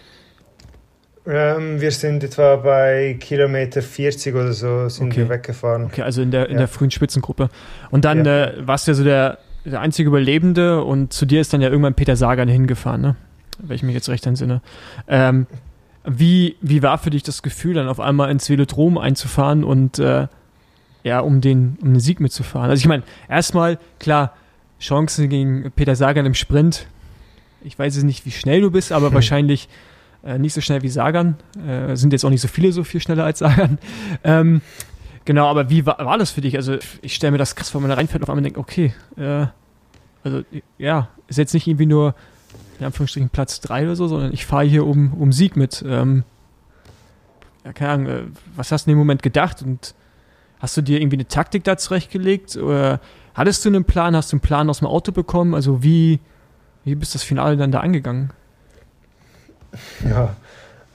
Ähm, wir sind etwa bei Kilometer 40 oder so sind Okay. wir weggefahren. Okay, also in der, in Ja. der frühen Spitzengruppe. Und dann Ja. äh, warst du ja so der, der einzige Überlebende und zu dir ist dann ja irgendwann Peter Sagan hingefahren, ne? Wenn ich mich jetzt recht entsinne. Ähm, wie, wie war für dich das Gefühl, dann auf einmal ins Velodrom einzufahren und äh, ja, um den, um den Sieg mitzufahren? Also ich meine, erstmal, klar, Chancen gegen Peter Sagan im Sprint. Ich weiß jetzt nicht, wie schnell du bist, aber Hm. wahrscheinlich äh, nicht so schnell wie Sagan. Äh, sind jetzt auch nicht so viele so viel schneller als Sagan. Ähm, genau, aber wie war, war das für dich? Also ich stelle mir das krass vor, wenn man da reinfährt und auf einmal denkt, okay, äh, also ja, ist jetzt nicht irgendwie nur in Anführungsstrichen Platz 3 oder so, sondern ich fahre hier um, um Sieg mit. Ähm, ja, keine Ahnung, äh, was hast du in dem Moment gedacht und hast du dir irgendwie eine Taktik da zurechtgelegt oder hattest du einen Plan, hast du einen Plan aus dem Auto bekommen? Also wie, wie bist das Finale dann da angegangen? Ja,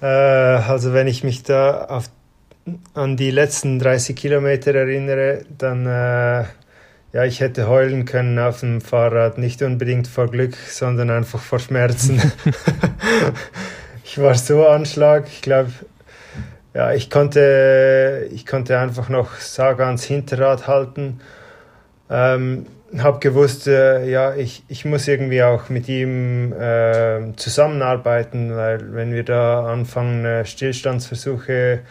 äh, also wenn ich mich da auf, an die letzten 30 Kilometer erinnere, dann äh, ja, ich hätte heulen können auf dem Fahrrad, nicht unbedingt vor Glück, sondern einfach vor Schmerzen. ich war so Anschlag, ich glaube, ja, ich konnte, ich konnte einfach noch Sagans Hinterrad halten. Ähm, habe gewusst, äh, ja, ich, ich muss irgendwie auch mit ihm äh, zusammenarbeiten, weil wenn wir da anfangen, äh, Stillstandsversuche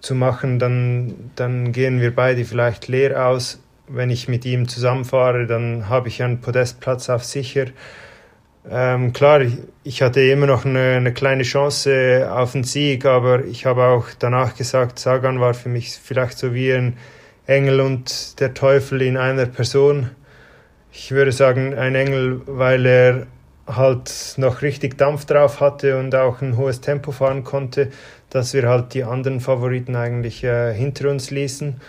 zu machen, dann, dann gehen wir beide vielleicht leer aus. Wenn ich mit ihm zusammenfahre, dann habe ich einen Podestplatz auf sicher. Ähm, klar, ich, hatte immer noch eine, eine, kleine Chance auf den Sieg, aber ich habe auch danach gesagt, Sagan war für mich vielleicht so wie ein Engel und der Teufel in einer Person ich würde sagen, ein Engel, weil er halt noch richtig Dampf drauf hatte und auch ein hohes Tempo fahren konnte, dass wir halt die anderen Favoriten eigentlich äh, hinter uns ließen.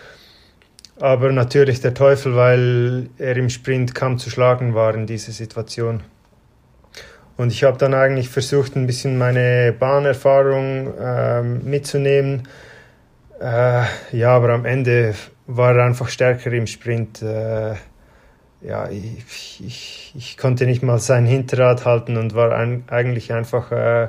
Aber natürlich der Teufel, weil er im Sprint kaum zu schlagen war in dieser Situation. Und ich habe dann eigentlich versucht, ein bisschen meine Bahnerfahrung äh, mitzunehmen. Äh, ja, aber am Ende war er einfach stärker im Sprint. Ja, ich, ich, ich, konnte nicht mal sein Hinterrad halten und war ein, eigentlich einfach äh,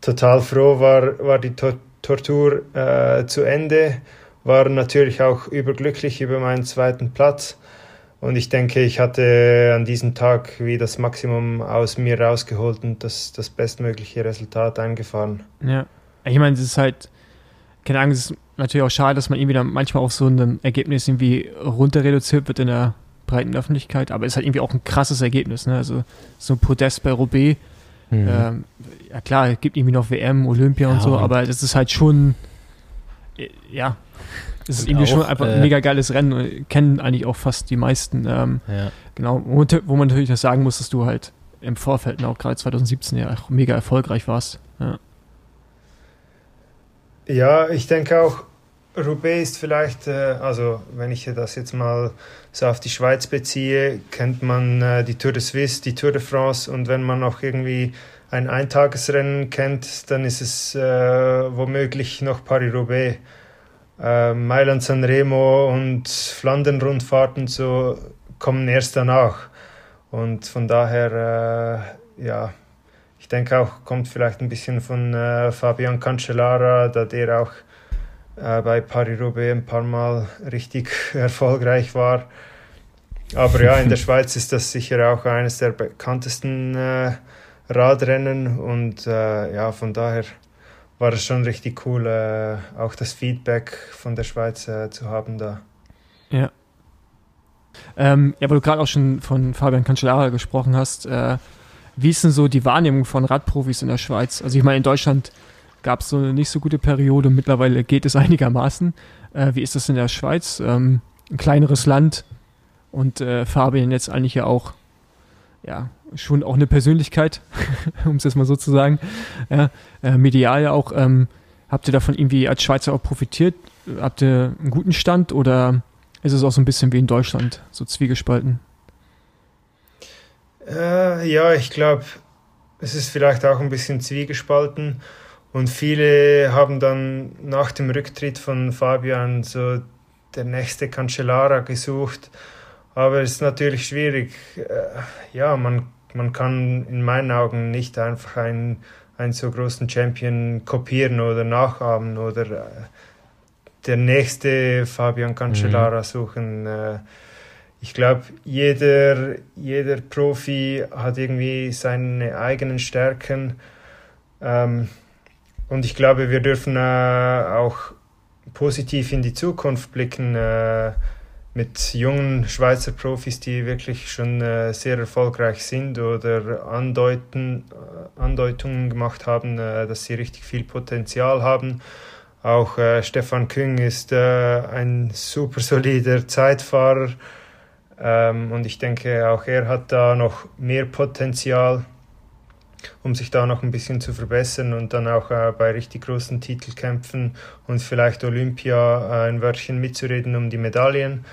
total froh, war, war die Tor Tortur äh, zu Ende, war natürlich auch überglücklich über meinen zweiten Platz. Und ich denke, ich hatte an diesem Tag wie das Maximum aus mir rausgeholt und das, das bestmögliche Resultat eingefahren. Ja, ich meine, es ist halt, keine Ahnung, es ist natürlich auch schade, dass man irgendwie dann manchmal auf so ein Ergebnis irgendwie runter reduziert wird in der breiten Öffentlichkeit, aber es ist halt irgendwie auch ein krasses Ergebnis. Ne? Also so ein Podest bei Roubaix. Mhm. Ähm, ja klar, es gibt irgendwie noch WM, Olympia ja, und so, aber das ist halt schon, äh, ja, es ist irgendwie auch, schon einfach ein äh, mega geiles Rennen. Kennen eigentlich auch fast die meisten. Ähm, ja. Genau, wo man natürlich das sagen muss, dass du halt im Vorfeld, auch gerade 2017 ja auch mega erfolgreich warst. Ja. ja, ich denke auch, Roubaix ist vielleicht, äh, also wenn ich das jetzt mal so auf die Schweiz beziehe, kennt man äh, die Tour de Suisse, die Tour de France und wenn man auch irgendwie ein Eintagesrennen kennt, dann ist es äh, womöglich noch Paris-Roubaix. Äh, Mailand San Remo und Flandern-Rundfahrten so kommen erst danach. Und von daher, äh, ja, ich denke auch, kommt vielleicht ein bisschen von äh, Fabian Cancellara, da der auch äh, bei Paris-Roubaix ein paar Mal richtig erfolgreich war. Aber ja, in der Schweiz ist das sicher auch eines der bekanntesten äh, Radrennen und äh, ja, von daher war es schon richtig cool, äh, auch das Feedback von der Schweiz äh, zu haben da. Ja. Ähm, ja, weil du gerade auch schon von Fabian Cancellara gesprochen hast, äh, wie ist denn so die Wahrnehmung von Radprofis in der Schweiz? Also ich meine, in Deutschland gab es so eine nicht so gute Periode. Mittlerweile geht es einigermaßen. Äh, wie ist das in der Schweiz? Ähm, ein kleineres Land und äh, Fabian jetzt eigentlich ja auch, ja, schon auch eine Persönlichkeit, um es jetzt mal so zu sagen. Ja, äh, medial ja auch. Ähm, habt ihr davon irgendwie als Schweizer auch profitiert? Habt ihr einen guten Stand oder ist es auch so ein bisschen wie in Deutschland, so zwiegespalten? Äh, ja, ich glaube, es ist vielleicht auch ein bisschen zwiegespalten. Und viele haben dann nach dem Rücktritt von Fabian so der nächste Cancellara gesucht. Aber es ist natürlich schwierig. Äh, ja, man, man kann in meinen Augen nicht einfach einen, einen so großen Champion kopieren oder nachahmen oder äh, der nächste Fabian Cancellara mhm. suchen. Äh, ich glaube, jeder, jeder Profi hat irgendwie seine eigenen Stärken. Ähm, und ich glaube, wir dürfen äh, auch positiv in die Zukunft blicken äh, mit jungen Schweizer Profis, die wirklich schon äh, sehr erfolgreich sind oder andeuten, äh, Andeutungen gemacht haben, äh, dass sie richtig viel Potenzial haben. Auch äh, Stefan Küng ist ein super solider Zeitfahrer ähm, und ich denke, auch er hat da noch mehr Potenzial um sich da noch ein bisschen zu verbessern und dann auch äh, bei richtig großen Titelkämpfen und vielleicht Olympia äh, ein Wörtchen mitzureden um die Medaillen.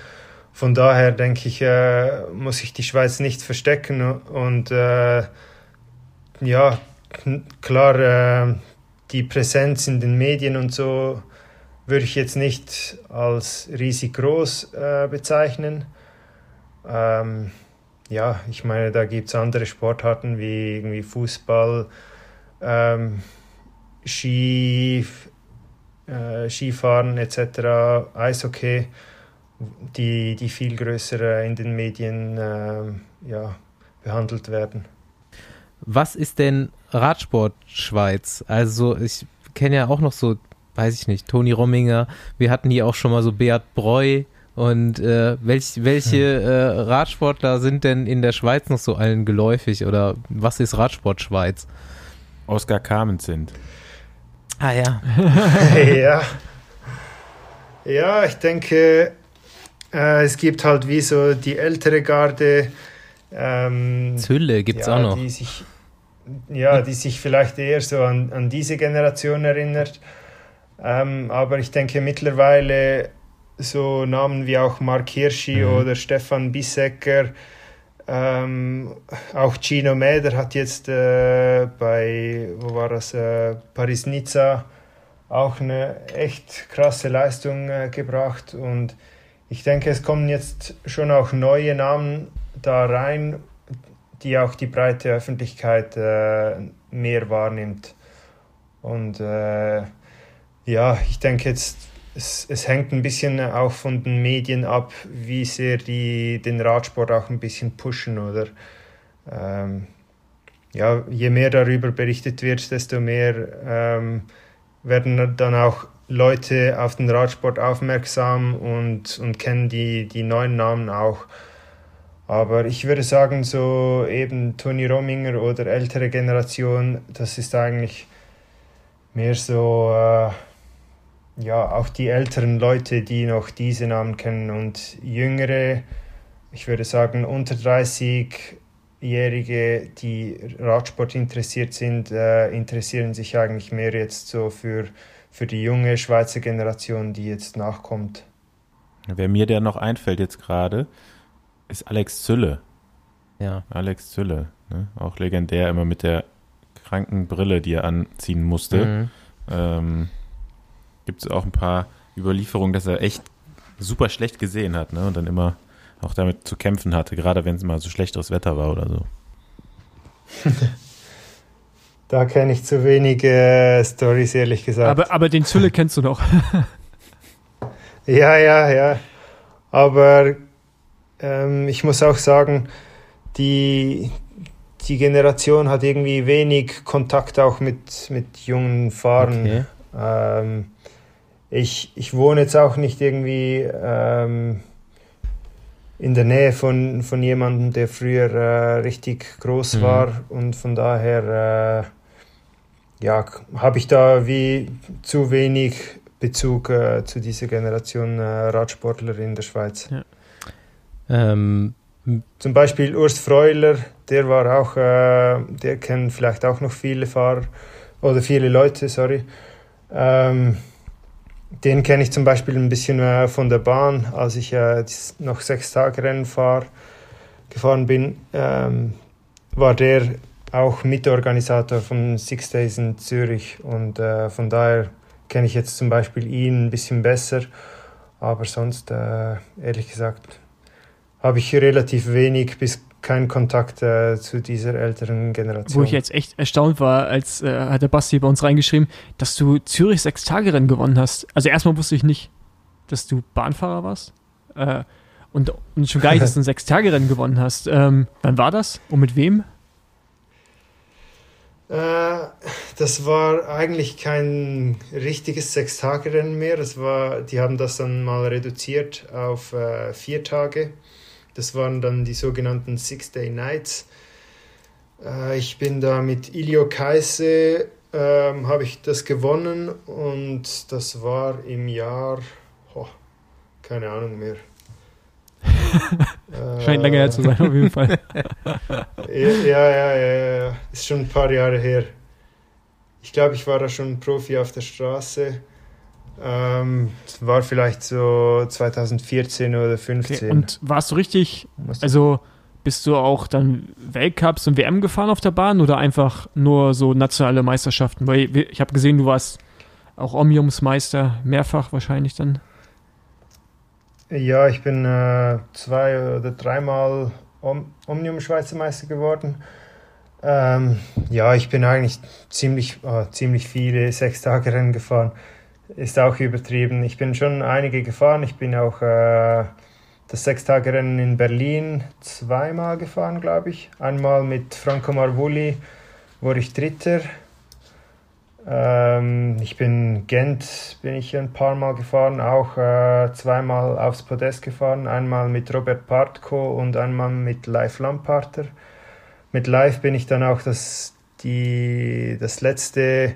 Von daher denke ich, äh, muss sich die Schweiz nicht verstecken und äh, ja, klar, die Präsenz in den Medien und so würde ich jetzt nicht als riesig groß äh, bezeichnen. Ähm, ja, ich meine, da gibt es andere Sportarten wie irgendwie Fußball, ähm, Ski, äh, Skifahren etc., Eishockey, die, die viel größer in den Medien äh, ja, behandelt werden. Was ist denn Radsport Schweiz? Also ich kenne ja auch noch so, weiß ich nicht, Toni Romminger, wir hatten hier auch schon mal so Beat Breu und äh, welch, welche hm. äh, Radsportler sind denn in der Schweiz noch so allen geläufig oder was ist Radsport Schweiz? Oskar Kamen sind. Ah ja. ja. Ja, ich denke, äh, es gibt halt wie so die ältere Garde. Ähm, Zülle gibt es ja, auch noch. Die sich, ja, die sich vielleicht eher so an, an diese Generation erinnert. Ähm, aber ich denke mittlerweile so Namen wie auch Mark Hirschi mhm. oder Stefan Bissecker, ähm, auch Gino Mäder hat jetzt äh, bei, wo war das, äh, Paris-Nizza auch eine echt krasse Leistung äh, gebracht und ich denke, es kommen jetzt schon auch neue Namen da rein, die auch die breite Öffentlichkeit äh, mehr wahrnimmt. Und äh, ja, ich denke jetzt, es, es, hängt ein bisschen auch von den Medien ab, wie sehr die den Radsport auch ein bisschen pushen oder ähm, ja, je mehr darüber berichtet wird, desto mehr ähm, werden dann auch Leute auf den Radsport aufmerksam und, und kennen die, die neuen Namen auch. Aber ich würde sagen, so eben Toni Rominger oder ältere Generation, das ist eigentlich mehr so, äh, ja, auch die älteren Leute, die noch diese Namen kennen und jüngere, ich würde sagen unter 30-Jährige, die Radsport interessiert sind, äh, interessieren sich eigentlich mehr jetzt so für, für die junge Schweizer Generation, die jetzt nachkommt. Wer mir der noch einfällt jetzt gerade, ist Alex Zülle. Ja. Alex Zülle, ne? auch legendär, immer mit der kranken Brille, die er anziehen musste. Mhm. Ähm, Gibt es auch ein paar Überlieferungen, dass er echt super schlecht gesehen hat ne? und dann immer auch damit zu kämpfen hatte, gerade wenn es mal so schlechteres Wetter war oder so. da kenne ich zu wenige äh, Stories, ehrlich gesagt. Aber, aber den Zülle kennst du doch. ja, ja, ja. Aber ähm, ich muss auch sagen, die, die Generation hat irgendwie wenig Kontakt auch mit, mit jungen Fahrern. Okay. Ähm, ich, ich wohne jetzt auch nicht irgendwie ähm, in der Nähe von, von jemandem, der früher äh, richtig groß mhm. war und von daher äh, ja, habe ich da wie zu wenig Bezug äh, zu dieser Generation äh, Radsportler in der Schweiz. Ja. Ähm, Zum Beispiel Urs Freuler, der war auch, äh, der kennen vielleicht auch noch viele Fahrer oder viele Leute, sorry. Ähm, den kenne ich zum Beispiel ein bisschen äh, von der Bahn, als ich äh, noch sechs Tage Rennen fahr, gefahren bin, ähm, war der auch Mitorganisator von Six Days in Zürich. Und äh, von daher kenne ich jetzt zum Beispiel ihn ein bisschen besser, aber sonst äh, ehrlich gesagt habe ich relativ wenig bis keinen Kontakt äh, zu dieser älteren Generation. Wo ich jetzt echt erstaunt war, als äh, hat der Basti bei uns reingeschrieben, dass du Zürich sechs Tage Rennen gewonnen hast. Also erstmal wusste ich nicht, dass du Bahnfahrer warst. Äh, und, und schon gar nicht, dass du ein sechs Tage Rennen gewonnen hast. Ähm, wann war das und mit wem? Äh, das war eigentlich kein richtiges Sechs-Tage-Rennen mehr. Das war, die haben das dann mal reduziert auf äh, vier Tage. Das waren dann die sogenannten Six Day Nights. Äh, ich bin da mit Ilio Kaise, ähm, habe ich das gewonnen und das war im Jahr, oh, keine Ahnung mehr. Scheint länger her zu sein, auf jeden Fall. ja, ja, ja, ja, ja, ist schon ein paar Jahre her. Ich glaube, ich war da schon Profi auf der Straße. Ähm, war vielleicht so 2014 oder 2015. Okay. Und warst du richtig, also bist du auch dann Weltcups und WM gefahren auf der Bahn oder einfach nur so nationale Meisterschaften? Weil ich habe gesehen, du warst auch Omniumsmeister, mehrfach wahrscheinlich dann. Ja, ich bin äh, zwei oder dreimal Om Omnium Schweizer Meister geworden. Ähm, ja, ich bin eigentlich ziemlich, oh, ziemlich viele Sechstagerennen gefahren. Ist auch übertrieben. Ich bin schon einige gefahren. Ich bin auch äh, das Sechstagerennen in Berlin zweimal gefahren, glaube ich. Einmal mit Franco Marvulli wurde ich Dritter. Ähm, ich bin Gent, bin ich ein paar Mal gefahren, auch äh, zweimal aufs Podest gefahren. Einmal mit Robert Partko und einmal mit Live Lamparter. Mit Live bin ich dann auch das, die, das letzte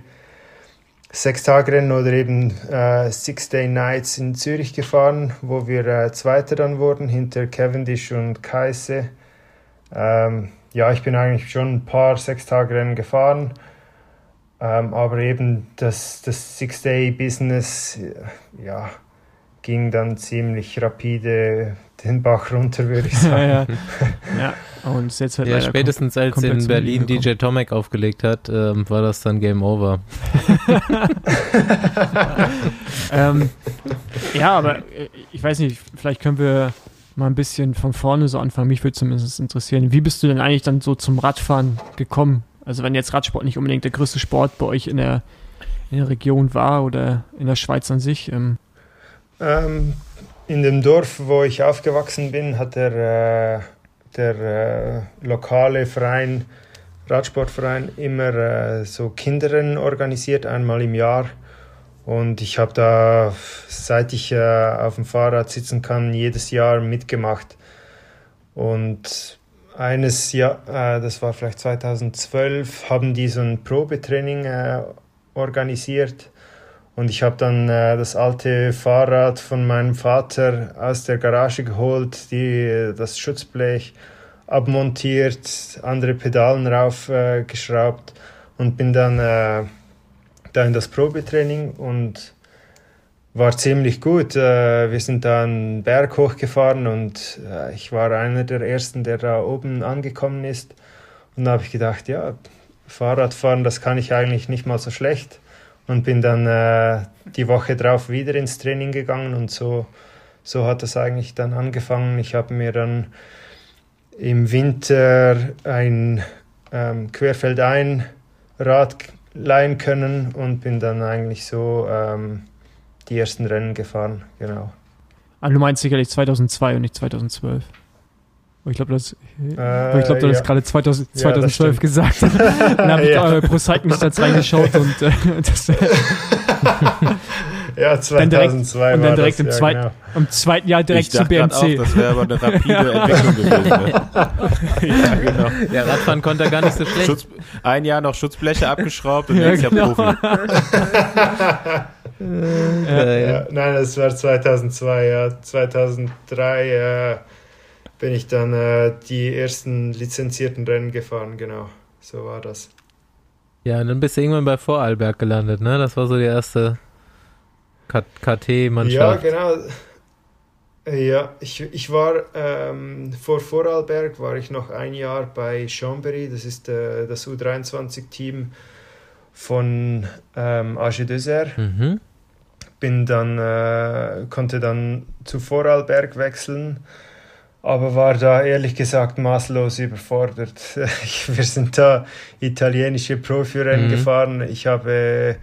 Sechstagerennen oder eben äh, Six Day Nights in Zürich gefahren, wo wir äh, Zweiter dann wurden, hinter Cavendish und Kaise. Ähm, ja, ich bin eigentlich schon ein paar Sechstagerennen gefahren, ähm, aber eben das, das Six Day Business, ja, ging dann ziemlich rapide den Bach runter, würde ich sagen. ja, ja. Und jetzt ja, spätestens als in Berlin DJ Tomek aufgelegt hat, ähm, war das dann Game Over. ähm, ja, aber äh, ich weiß nicht, vielleicht können wir mal ein bisschen von vorne so anfangen. Mich würde zumindest interessieren. Wie bist du denn eigentlich dann so zum Radfahren gekommen? Also wenn jetzt Radsport nicht unbedingt der größte Sport bei euch in der, in der Region war oder in der Schweiz an sich? Ähm. Ähm, in dem Dorf, wo ich aufgewachsen bin, hat der, äh, der äh, lokale Verein, Radsportverein, immer äh, so Kinderrennen organisiert, einmal im Jahr. Und ich habe da, seit ich äh, auf dem Fahrrad sitzen kann, jedes Jahr mitgemacht. Und eines Jahr, äh, das war vielleicht 2012, haben die so ein Probetraining äh, organisiert und ich habe dann äh, das alte Fahrrad von meinem Vater aus der Garage geholt, die, das Schutzblech abmontiert, andere Pedalen raufgeschraubt äh, und bin dann äh, da in das Probetraining und war ziemlich gut. Äh, wir sind da einen Berg hochgefahren und äh, ich war einer der ersten, der da oben angekommen ist. Und da habe ich gedacht, ja, Fahrradfahren, das kann ich eigentlich nicht mal so schlecht und bin dann äh, die Woche drauf wieder ins Training gegangen und so, so hat es eigentlich dann angefangen. Ich habe mir dann im Winter ein ähm, Querfeldein Rad leihen können und bin dann eigentlich so ähm, die ersten Rennen gefahren, genau. Ah, du meinst sicherlich 2002 und nicht 2012. Ich glaube, das, äh, ich glaub, du ja. hast gerade 2000, 2012 ja, gesagt. dann habe ich ja. eure Pro Cycling Stats reingeschaut und äh, das, Ja, 2002 und dann direkt, und dann direkt im, zweit, genau. im zweiten Jahr direkt zu BMC. Auch, das wäre aber eine rapide Entwicklung gewesen. Ne? ja, genau. Der Radfahren konnte er gar nicht so schlecht. Schutz, ein Jahr noch Schutzbleche abgeschraubt und ja, nächstes genau. Jahr Profi. ja, nein, das war 2002, ja. 2003 äh, bin ich dann äh, die ersten lizenzierten Rennen gefahren, genau. So war das. Ja, und dann bist du irgendwann bei Vorarlberg gelandet, ne? Das war so die erste KT-Mannschaft. Ja, genau. Ja, ich, ich war ähm, vor Vorarlberg war ich noch ein Jahr bei Chambéry, das ist äh, das U23-Team von ähm, AG Dessert. Mhm. Bin dann, äh, konnte dann zu Vorarlberg wechseln aber war da ehrlich gesagt maßlos überfordert. Wir sind da italienische Profirennen mhm. gefahren. Ich habe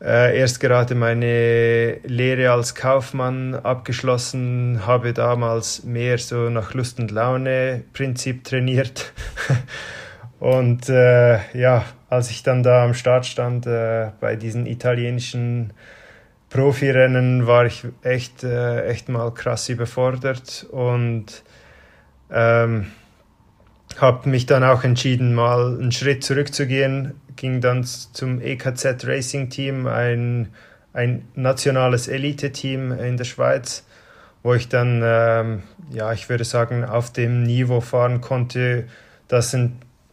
äh, erst gerade meine Lehre als Kaufmann abgeschlossen, habe damals mehr so nach Lust und Laune Prinzip trainiert. und äh, ja, als ich dann da am Start stand äh, bei diesen italienischen Profirennen war ich echt, äh, echt mal krass überfordert und ähm, habe mich dann auch entschieden, mal einen Schritt zurückzugehen, ging dann zum EKZ Racing Team, ein, ein nationales Elite-Team in der Schweiz, wo ich dann, ähm, ja, ich würde sagen, auf dem Niveau fahren konnte, das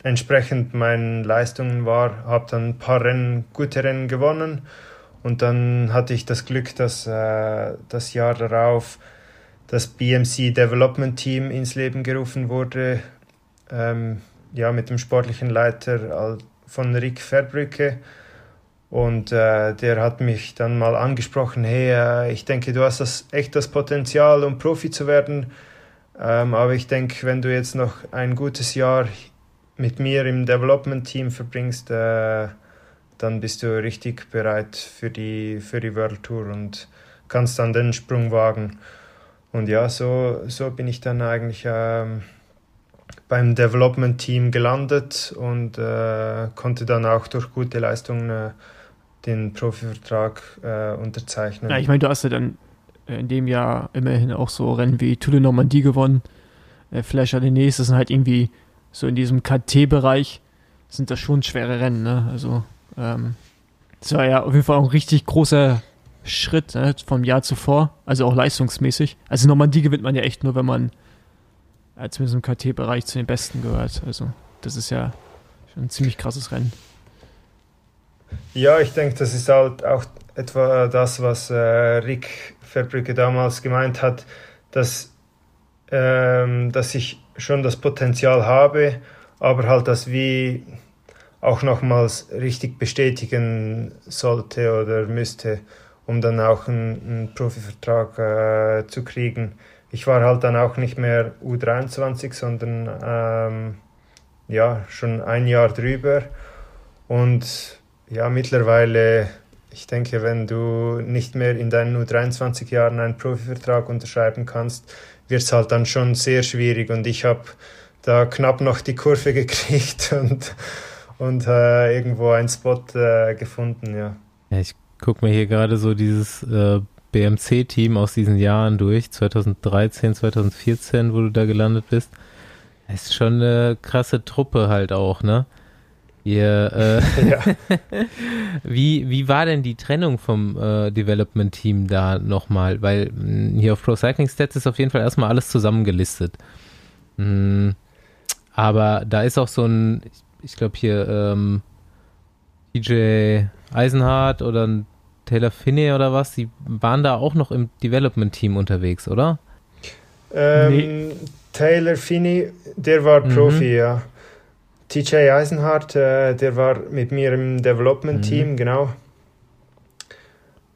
entsprechend meinen Leistungen war, habe dann ein paar Rennen, gute Rennen gewonnen und dann hatte ich das Glück, dass äh, das Jahr darauf das BMC Development Team ins Leben gerufen wurde, ähm, ja, mit dem sportlichen Leiter von Rick Verbrücke. Und äh, der hat mich dann mal angesprochen, hey, äh, ich denke, du hast das echt das Potenzial, um Profi zu werden. Ähm, aber ich denke, wenn du jetzt noch ein gutes Jahr mit mir im Development-Team verbringst, äh, dann bist du richtig bereit für die, für die World Tour und kannst dann den Sprung wagen. Und ja, so, so bin ich dann eigentlich ähm, beim Development-Team gelandet und äh, konnte dann auch durch gute Leistungen äh, den Profivertrag äh, unterzeichnen. Ja, ich meine, du hast ja dann in dem Jahr immerhin auch so Rennen wie Tour de Normandie gewonnen, äh, Flasher den nächsten, das sind halt irgendwie so in diesem KT-Bereich sind das schon schwere Rennen, ne? Also ähm, das war ja auf jeden Fall auch ein richtig großer Schritt ne, vom Jahr zuvor, also auch leistungsmäßig. Also Normandie gewinnt man ja echt nur, wenn man äh, zumindest im KT-Bereich zu den Besten gehört. Also das ist ja schon ein ziemlich krasses Rennen. Ja, ich denke, das ist halt auch etwa das, was äh, Rick Verbrücke damals gemeint hat, dass, ähm, dass ich schon das Potenzial habe, aber halt das wie auch nochmals richtig bestätigen sollte oder müsste, um dann auch einen, einen Profivertrag äh, zu kriegen. Ich war halt dann auch nicht mehr U23, sondern ähm, ja, schon ein Jahr drüber. Und ja, mittlerweile, ich denke, wenn du nicht mehr in deinen U23 Jahren einen Profivertrag unterschreiben kannst, wird es halt dann schon sehr schwierig. Und ich habe da knapp noch die Kurve gekriegt und und äh, irgendwo einen Spot äh, gefunden, ja. Ja, ich gucke mir hier gerade so dieses äh, BMC-Team aus diesen Jahren durch, 2013, 2014, wo du da gelandet bist. Das ist schon eine krasse Truppe halt auch, ne? Ihr, äh, ja. wie, wie war denn die Trennung vom äh, Development-Team da nochmal? Weil mh, hm, hier auf Pro Cycling Stats ist auf jeden Fall erstmal alles zusammengelistet. Hm, aber da ist auch so ein, ich glaube hier ähm, DJ Eisenhardt oder Taylor Finney oder was, die waren da auch noch im Development-Team unterwegs, oder? Ähm, nee. Taylor Finney, der war mhm. Profi, ja. TJ Eisenhardt, äh, der war mit mir im Development-Team, mhm. genau.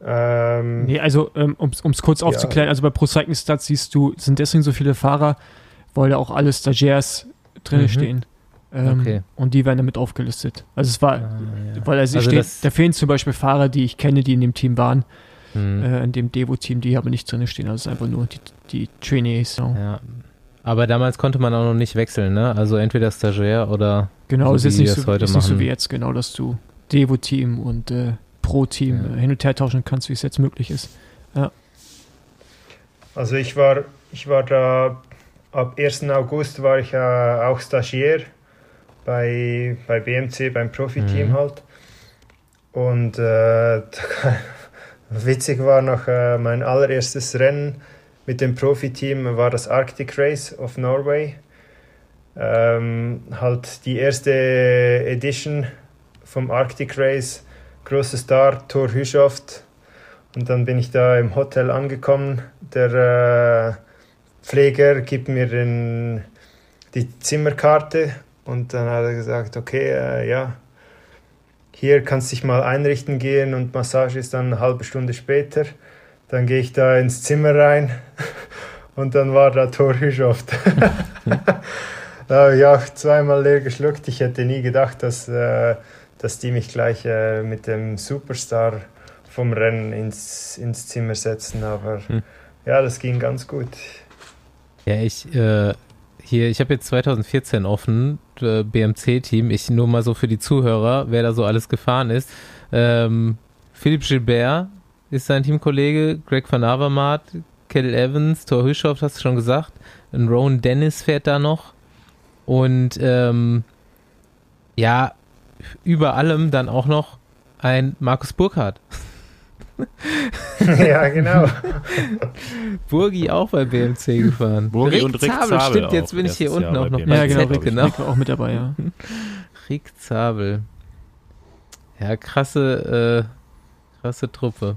Ähm, nee, also ähm, um es kurz aufzuklären, ja. also bei Pro Cycling Stats siehst du, sind deswegen so viele Fahrer, weil da auch alle Stagiairs drin mhm. stehen. Ähm, okay. Und die werden damit aufgelistet. Also es war, ah, ja. weil also steht, da fehlen zum Beispiel Fahrer, die ich kenne, die in dem Team waren, mhm. äh, in dem Devo-Team, die aber nicht drin stehen. Also es ist einfach nur die, die Trainees. So. Ja. Aber damals konnte man auch noch nicht wechseln, ne? Also entweder Stagiair oder genau, so, es ist nicht so, heute ist nicht so wie jetzt, genau, dass du Devo-Team und äh, Pro-Team ja. hin und her tauschen kannst, wie es jetzt möglich ist. Ja. Also ich war, ich war da ab 1. August war ich äh, auch Stagiair bei, bei BMC, beim Profiteam mhm. halt. Und äh, witzig war noch äh, mein allererstes Rennen mit dem Profiteam war das Arctic Race of Norway. Ähm, halt die erste Edition vom Arctic Race, großer Start, Tor Hüschoft. Und dann bin ich da im Hotel angekommen. Der äh, Pfleger gibt mir den, die Zimmerkarte und dann hat er gesagt, okay, äh, ja, hier kannst du dich mal einrichten gehen und Massage ist dann eine halbe Stunde später. Dann gehe ich da ins Zimmer rein und dann war da Thor Hüschoft. da habe ich auch zweimal leer geschluckt. Ich hätte nie gedacht, dass, äh, dass die mich gleich äh, mit dem Superstar vom Rennen ins, ins Zimmer setzen. Aber hm. ja, das ging ganz gut. Ja, ich, äh, hier, ich habe jetzt 2014 offen, äh, BMC-Team. Ich nur mal so für die Zuhörer, wer da so alles gefahren ist. Ähm, Philipp Gilbert ist sein Teamkollege, Greg van Avermaet, Kettle Evans, Thor Hüschow, hast du schon gesagt. Und Rowan Dennis fährt da noch. Und ähm, ja, über allem dann auch noch ein Markus Burkhardt. ja, genau. Burgi auch bei BMC gefahren. Burgi Rick und Rick Zabel, Zabel stimmt, jetzt bin ich hier unten auch noch Ja, genau, Rick, genau. Rick war auch mit dabei, ja. Rick Zabel. Ja, krasse, äh, krasse Truppe.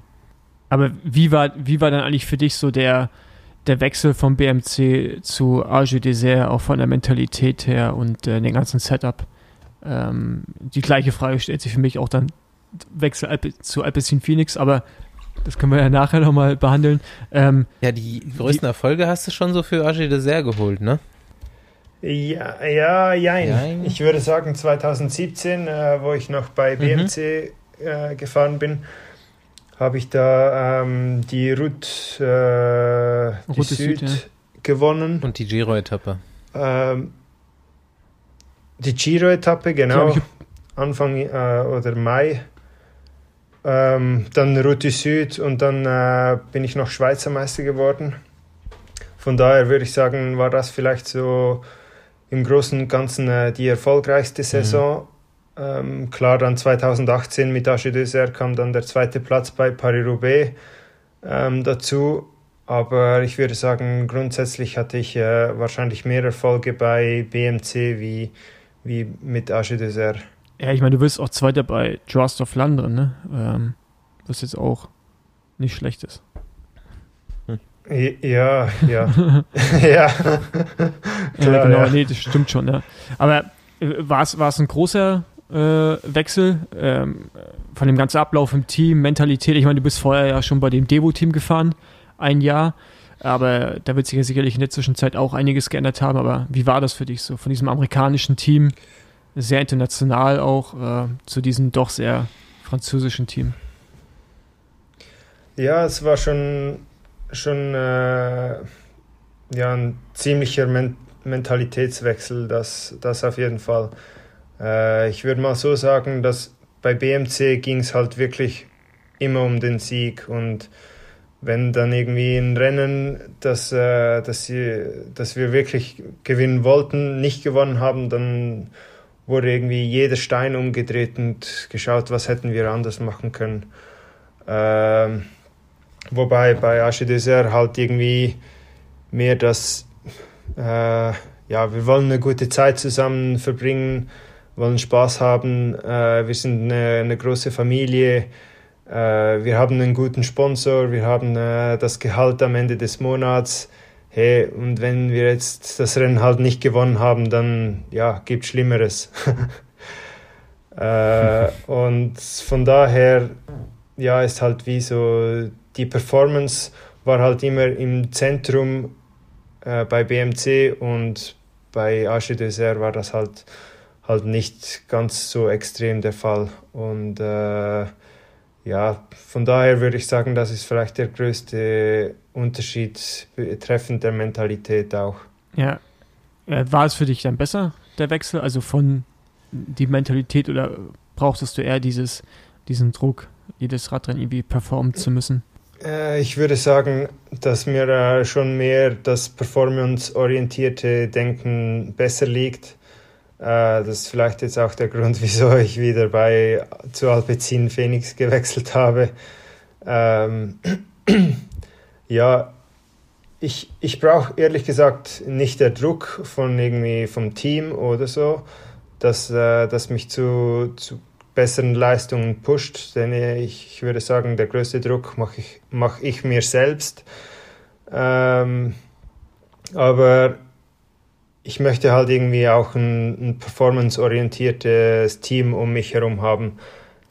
Aber wie war, wie war dann eigentlich für dich so der, der Wechsel vom BMC zu Arge Dessert, auch von der Mentalität her und äh, dem ganzen Setup? Ähm, die gleiche Frage stellt sich für mich auch dann Wechsel Alpe, zu Alpecin Phoenix, aber das können wir ja nachher nochmal behandeln. Ähm, ja, die größten Erfolge hast du schon so für AG Dessert geholt, ne? Ja, ja, jein. jein. Ich würde sagen 2017, äh, wo ich noch bei BMC mhm. äh, gefahren bin, habe ich da ähm, die Route, äh, die Route Süd, Süd ja. gewonnen. Und die Giro-Etappe. Ähm, die Giro-Etappe, genau. Anfang äh, oder Mai. Ähm, dann Route Süd und dann äh, bin ich noch Schweizer Meister geworden. Von daher würde ich sagen, war das vielleicht so im Großen und Ganzen äh, die erfolgreichste mhm. Saison. Mhm. Ähm, klar, dann 2018 mit Age Dessert kam dann der zweite Platz bei Paris-Roubaix ähm, dazu. Aber ich würde sagen, grundsätzlich hatte ich äh, wahrscheinlich mehr Erfolge bei BMC wie, wie mit Age Dessert. Ja, ich meine, du bist auch Zweiter bei Trust of London, ne? Ähm, was jetzt auch nicht schlecht ist. Ja, ja. ja. Klar, ja, genau, ja. nee, das stimmt schon, ja. Aber äh, war es ein großer äh, Wechsel ähm, von dem ganzen Ablauf im Team, Mentalität? Ich meine, du bist vorher ja schon bei dem Devo-Team gefahren, ein Jahr. Aber da wird sich ja sicherlich in der Zwischenzeit auch einiges geändert haben. Aber wie war das für dich so, von diesem amerikanischen Team, sehr international auch, äh, zu diesem doch sehr französischen Team? Ja, es war schon schon äh, ja, ein ziemlicher Men Mentalitätswechsel, das, das auf jeden Fall. Äh, ich würde mal so sagen, dass bei BMC ging es halt wirklich immer um den Sieg und wenn dann irgendwie ein Rennen, das, äh, das, sie, das wir wirklich gewinnen wollten, nicht gewonnen haben, dann wurde irgendwie jeder Stein umgedreht und geschaut, was hätten wir anders machen können. Ähm, Wobei bei Asche Dessert halt irgendwie mehr das, äh, ja, wir wollen eine gute Zeit zusammen verbringen, wollen Spaß haben, äh, wir sind eine, eine große Familie, äh, wir haben einen guten Sponsor, wir haben äh, das Gehalt am Ende des Monats. Hey, und wenn wir jetzt das Rennen halt nicht gewonnen haben, dann ja, gibt Schlimmeres. äh, und von daher, ja, ist halt wie so die Performance war halt immer im Zentrum äh, bei BMC und bei Arche Dessert war das halt, halt nicht ganz so extrem der Fall. Und äh, ja, von daher würde ich sagen, das ist vielleicht der größte Unterschied betreffend der Mentalität auch. Ja, äh, war es für dich dann besser, der Wechsel? Also von die Mentalität oder brauchtest du eher dieses, diesen Druck, jedes Radrennen irgendwie performen zu müssen? Äh, ich würde sagen, dass mir äh, schon mehr das performance-orientierte Denken besser liegt. Das ist vielleicht jetzt auch der Grund, wieso ich wieder bei zu Alpecin Phoenix gewechselt habe. Ja, ich, ich brauche ehrlich gesagt nicht der Druck von irgendwie vom Team oder so, dass, dass mich zu, zu besseren Leistungen pusht. Denn ich, ich würde sagen, der größte Druck mache ich, mach ich mir selbst. Ähm, aber ich möchte halt irgendwie auch ein, ein performance-orientiertes Team um mich herum haben,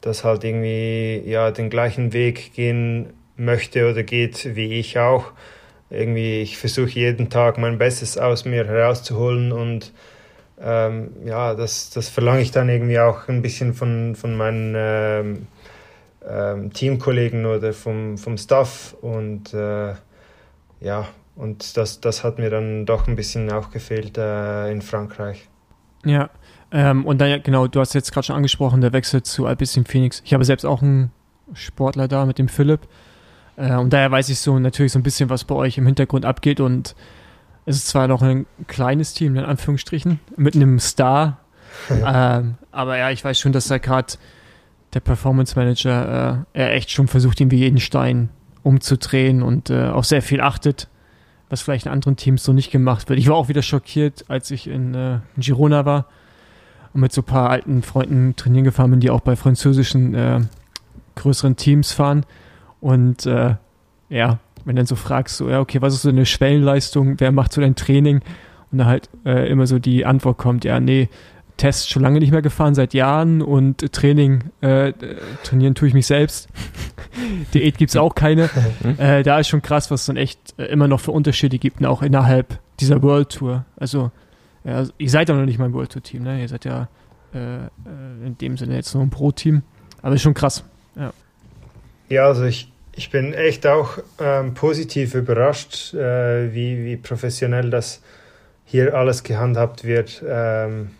das halt irgendwie ja den gleichen Weg gehen möchte oder geht wie ich auch. Irgendwie, ich versuche jeden Tag mein Bestes aus mir herauszuholen und ähm, ja, das, das verlange ich dann irgendwie auch ein bisschen von, von meinen ähm, ähm, Teamkollegen oder vom, vom Staff und äh, ja, und das, das hat mir dann doch ein bisschen auch gefehlt äh, in Frankreich. Ja, ähm, und dann, genau, du hast jetzt gerade schon angesprochen, der Wechsel zu Alpecin Phoenix. Ich habe selbst auch einen Sportler da mit dem Philipp. Äh, und daher weiß ich so natürlich so ein bisschen, was bei euch im Hintergrund abgeht. Und es ist zwar noch ein kleines Team, in Anführungsstrichen, mit einem Star. ähm, aber ja, ich weiß schon, dass da gerade der Performance Manager äh, er echt schon versucht, irgendwie jeden Stein umzudrehen und äh, auch sehr viel achtet, was vielleicht in anderen Teams so nicht gemacht wird. Ich war auch wieder schockiert, als ich in, äh, in Girona war und mit so ein paar alten Freunden trainieren gefahren bin, die auch bei französischen äh, größeren Teams fahren. Und äh, ja, wenn dann so fragst, so, ja, okay, was ist so eine Schwellenleistung, wer macht so dein Training? Und da halt äh, immer so die Antwort kommt, ja, nee, Test schon lange nicht mehr gefahren, seit Jahren und Training, äh, trainieren tue ich mich selbst. Diät gibt es auch keine. äh, da ist schon krass, was es dann echt äh, immer noch für Unterschiede gibt, und auch innerhalb dieser World Tour. Also, ja, ihr seid ja noch nicht mein World Tour Team, ne? Ihr seid ja äh, äh, in dem Sinne jetzt nur ein Pro-Team. Aber ist schon krass. Ja, ja also ich, ich bin echt auch ähm, positiv überrascht, äh, wie, wie professionell das hier alles gehandhabt wird. Ähm,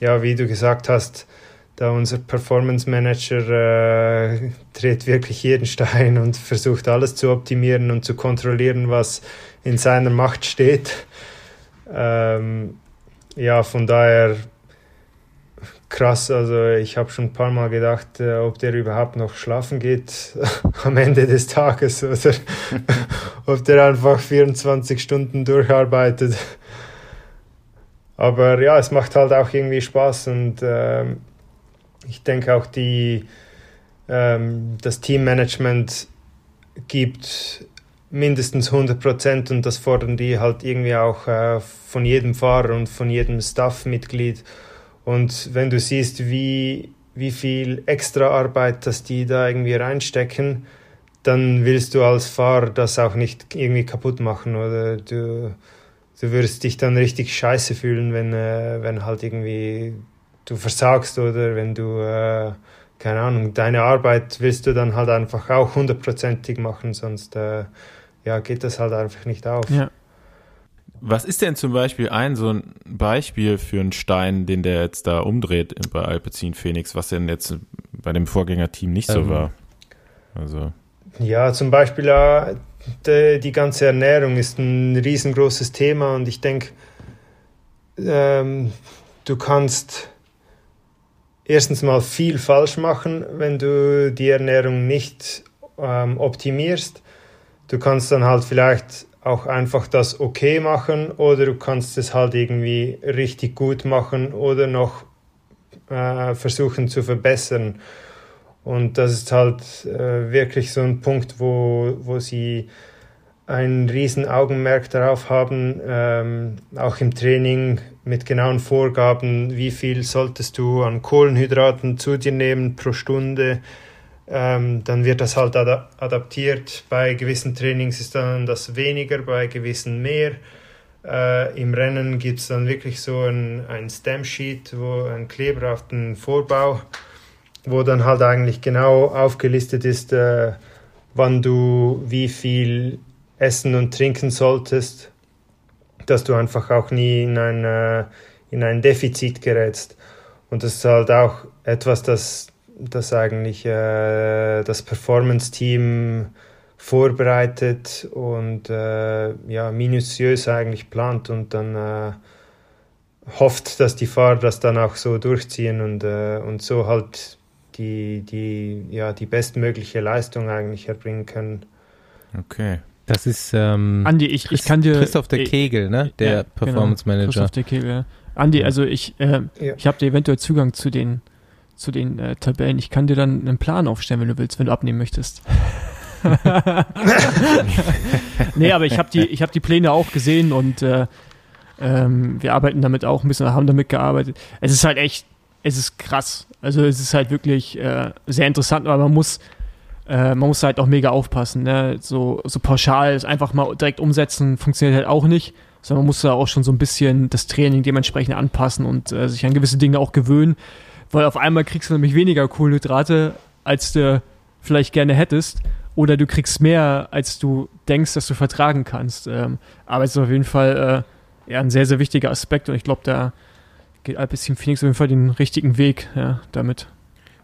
ja, wie du gesagt hast, da unser Performance Manager äh, dreht wirklich jeden Stein und versucht alles zu optimieren und zu kontrollieren, was in seiner Macht steht. Ähm, ja, von daher krass. Also ich habe schon ein paar Mal gedacht, äh, ob der überhaupt noch schlafen geht am Ende des Tages oder ob der einfach 24 Stunden durcharbeitet. Aber ja, es macht halt auch irgendwie Spaß und ähm, ich denke auch die, ähm, das Teammanagement gibt mindestens 100 Prozent und das fordern die halt irgendwie auch äh, von jedem Fahrer und von jedem Staffmitglied. Und wenn du siehst, wie, wie viel extra Arbeit, dass die da irgendwie reinstecken, dann willst du als Fahrer das auch nicht irgendwie kaputt machen oder du, du wirst dich dann richtig scheiße fühlen, wenn, äh, wenn halt irgendwie du versagst oder wenn du, äh, keine Ahnung, deine Arbeit willst du dann halt einfach auch hundertprozentig machen, sonst äh, ja, geht das halt einfach nicht auf. Ja. Was ist denn zum Beispiel ein so ein Beispiel für einen Stein, den der jetzt da umdreht bei Alpecin Phoenix, was denn jetzt bei dem Vorgängerteam nicht so ähm, war? Also. Ja, zum Beispiel äh, die, die, ganze Ernährung ist ein riesengroßes Thema und ich denke, ähm, du kannst erstens mal viel falsch machen, wenn du die Ernährung nicht ähm, optimierst. Du kannst dann halt vielleicht auch einfach das okay machen oder du kannst es halt irgendwie richtig gut machen oder noch äh, versuchen zu verbessern. Und das ist halt äh, wirklich so ein Punkt, wo, wo sie ein riesen Augenmerk darauf haben, ähm, auch im Training mit genauen Vorgaben, wie viel solltest du an Kohlenhydraten zu dir nehmen pro Stunde, ähm, dann wird das halt ad adaptiert. Bei gewissen Trainings ist dann das weniger, bei gewissen mehr. Äh, Im Rennen gibt es dann wirklich so ein, ein Stamp-Sheet, ein Kleber auf den Vorbau, wo dann halt eigentlich genau aufgelistet ist, äh, wann du wie viel essen und trinken solltest, dass du einfach auch nie in ein, äh, in ein Defizit gerätst. Und das ist halt auch etwas, das das eigentlich äh, das Performance-Team vorbereitet und äh, ja, minutiös eigentlich plant und dann äh, hofft, dass die Fahrer das dann auch so durchziehen und, äh, und so halt die, die, ja, die bestmögliche Leistung eigentlich erbringen können. Okay. Das ist ähm, Andi, ich, ich kann dir Christoph der Kegel, ne? Der ja, Performance Manager. Genau, Christoph der Kegel. Ja. Andi, also ich, äh, ja. ich habe dir eventuell Zugang zu den zu den äh, Tabellen. Ich kann dir dann einen Plan aufstellen, wenn du willst, wenn du abnehmen möchtest. nee, aber ich habe die, hab die Pläne auch gesehen und äh, ähm, wir arbeiten damit auch ein bisschen, haben damit gearbeitet. Es ist halt echt, es ist krass. Also es ist halt wirklich äh, sehr interessant, aber man muss, äh, man muss halt auch mega aufpassen. Ne? So, so pauschal ist einfach mal direkt umsetzen, funktioniert halt auch nicht, sondern man muss da auch schon so ein bisschen das Training dementsprechend anpassen und äh, sich an gewisse Dinge auch gewöhnen weil auf einmal kriegst du nämlich weniger Kohlenhydrate, als du vielleicht gerne hättest. Oder du kriegst mehr, als du denkst, dass du vertragen kannst. Ähm, aber es ist auf jeden Fall äh, ja, ein sehr, sehr wichtiger Aspekt und ich glaube, da geht Alpecin Phoenix auf jeden Fall den richtigen Weg ja, damit.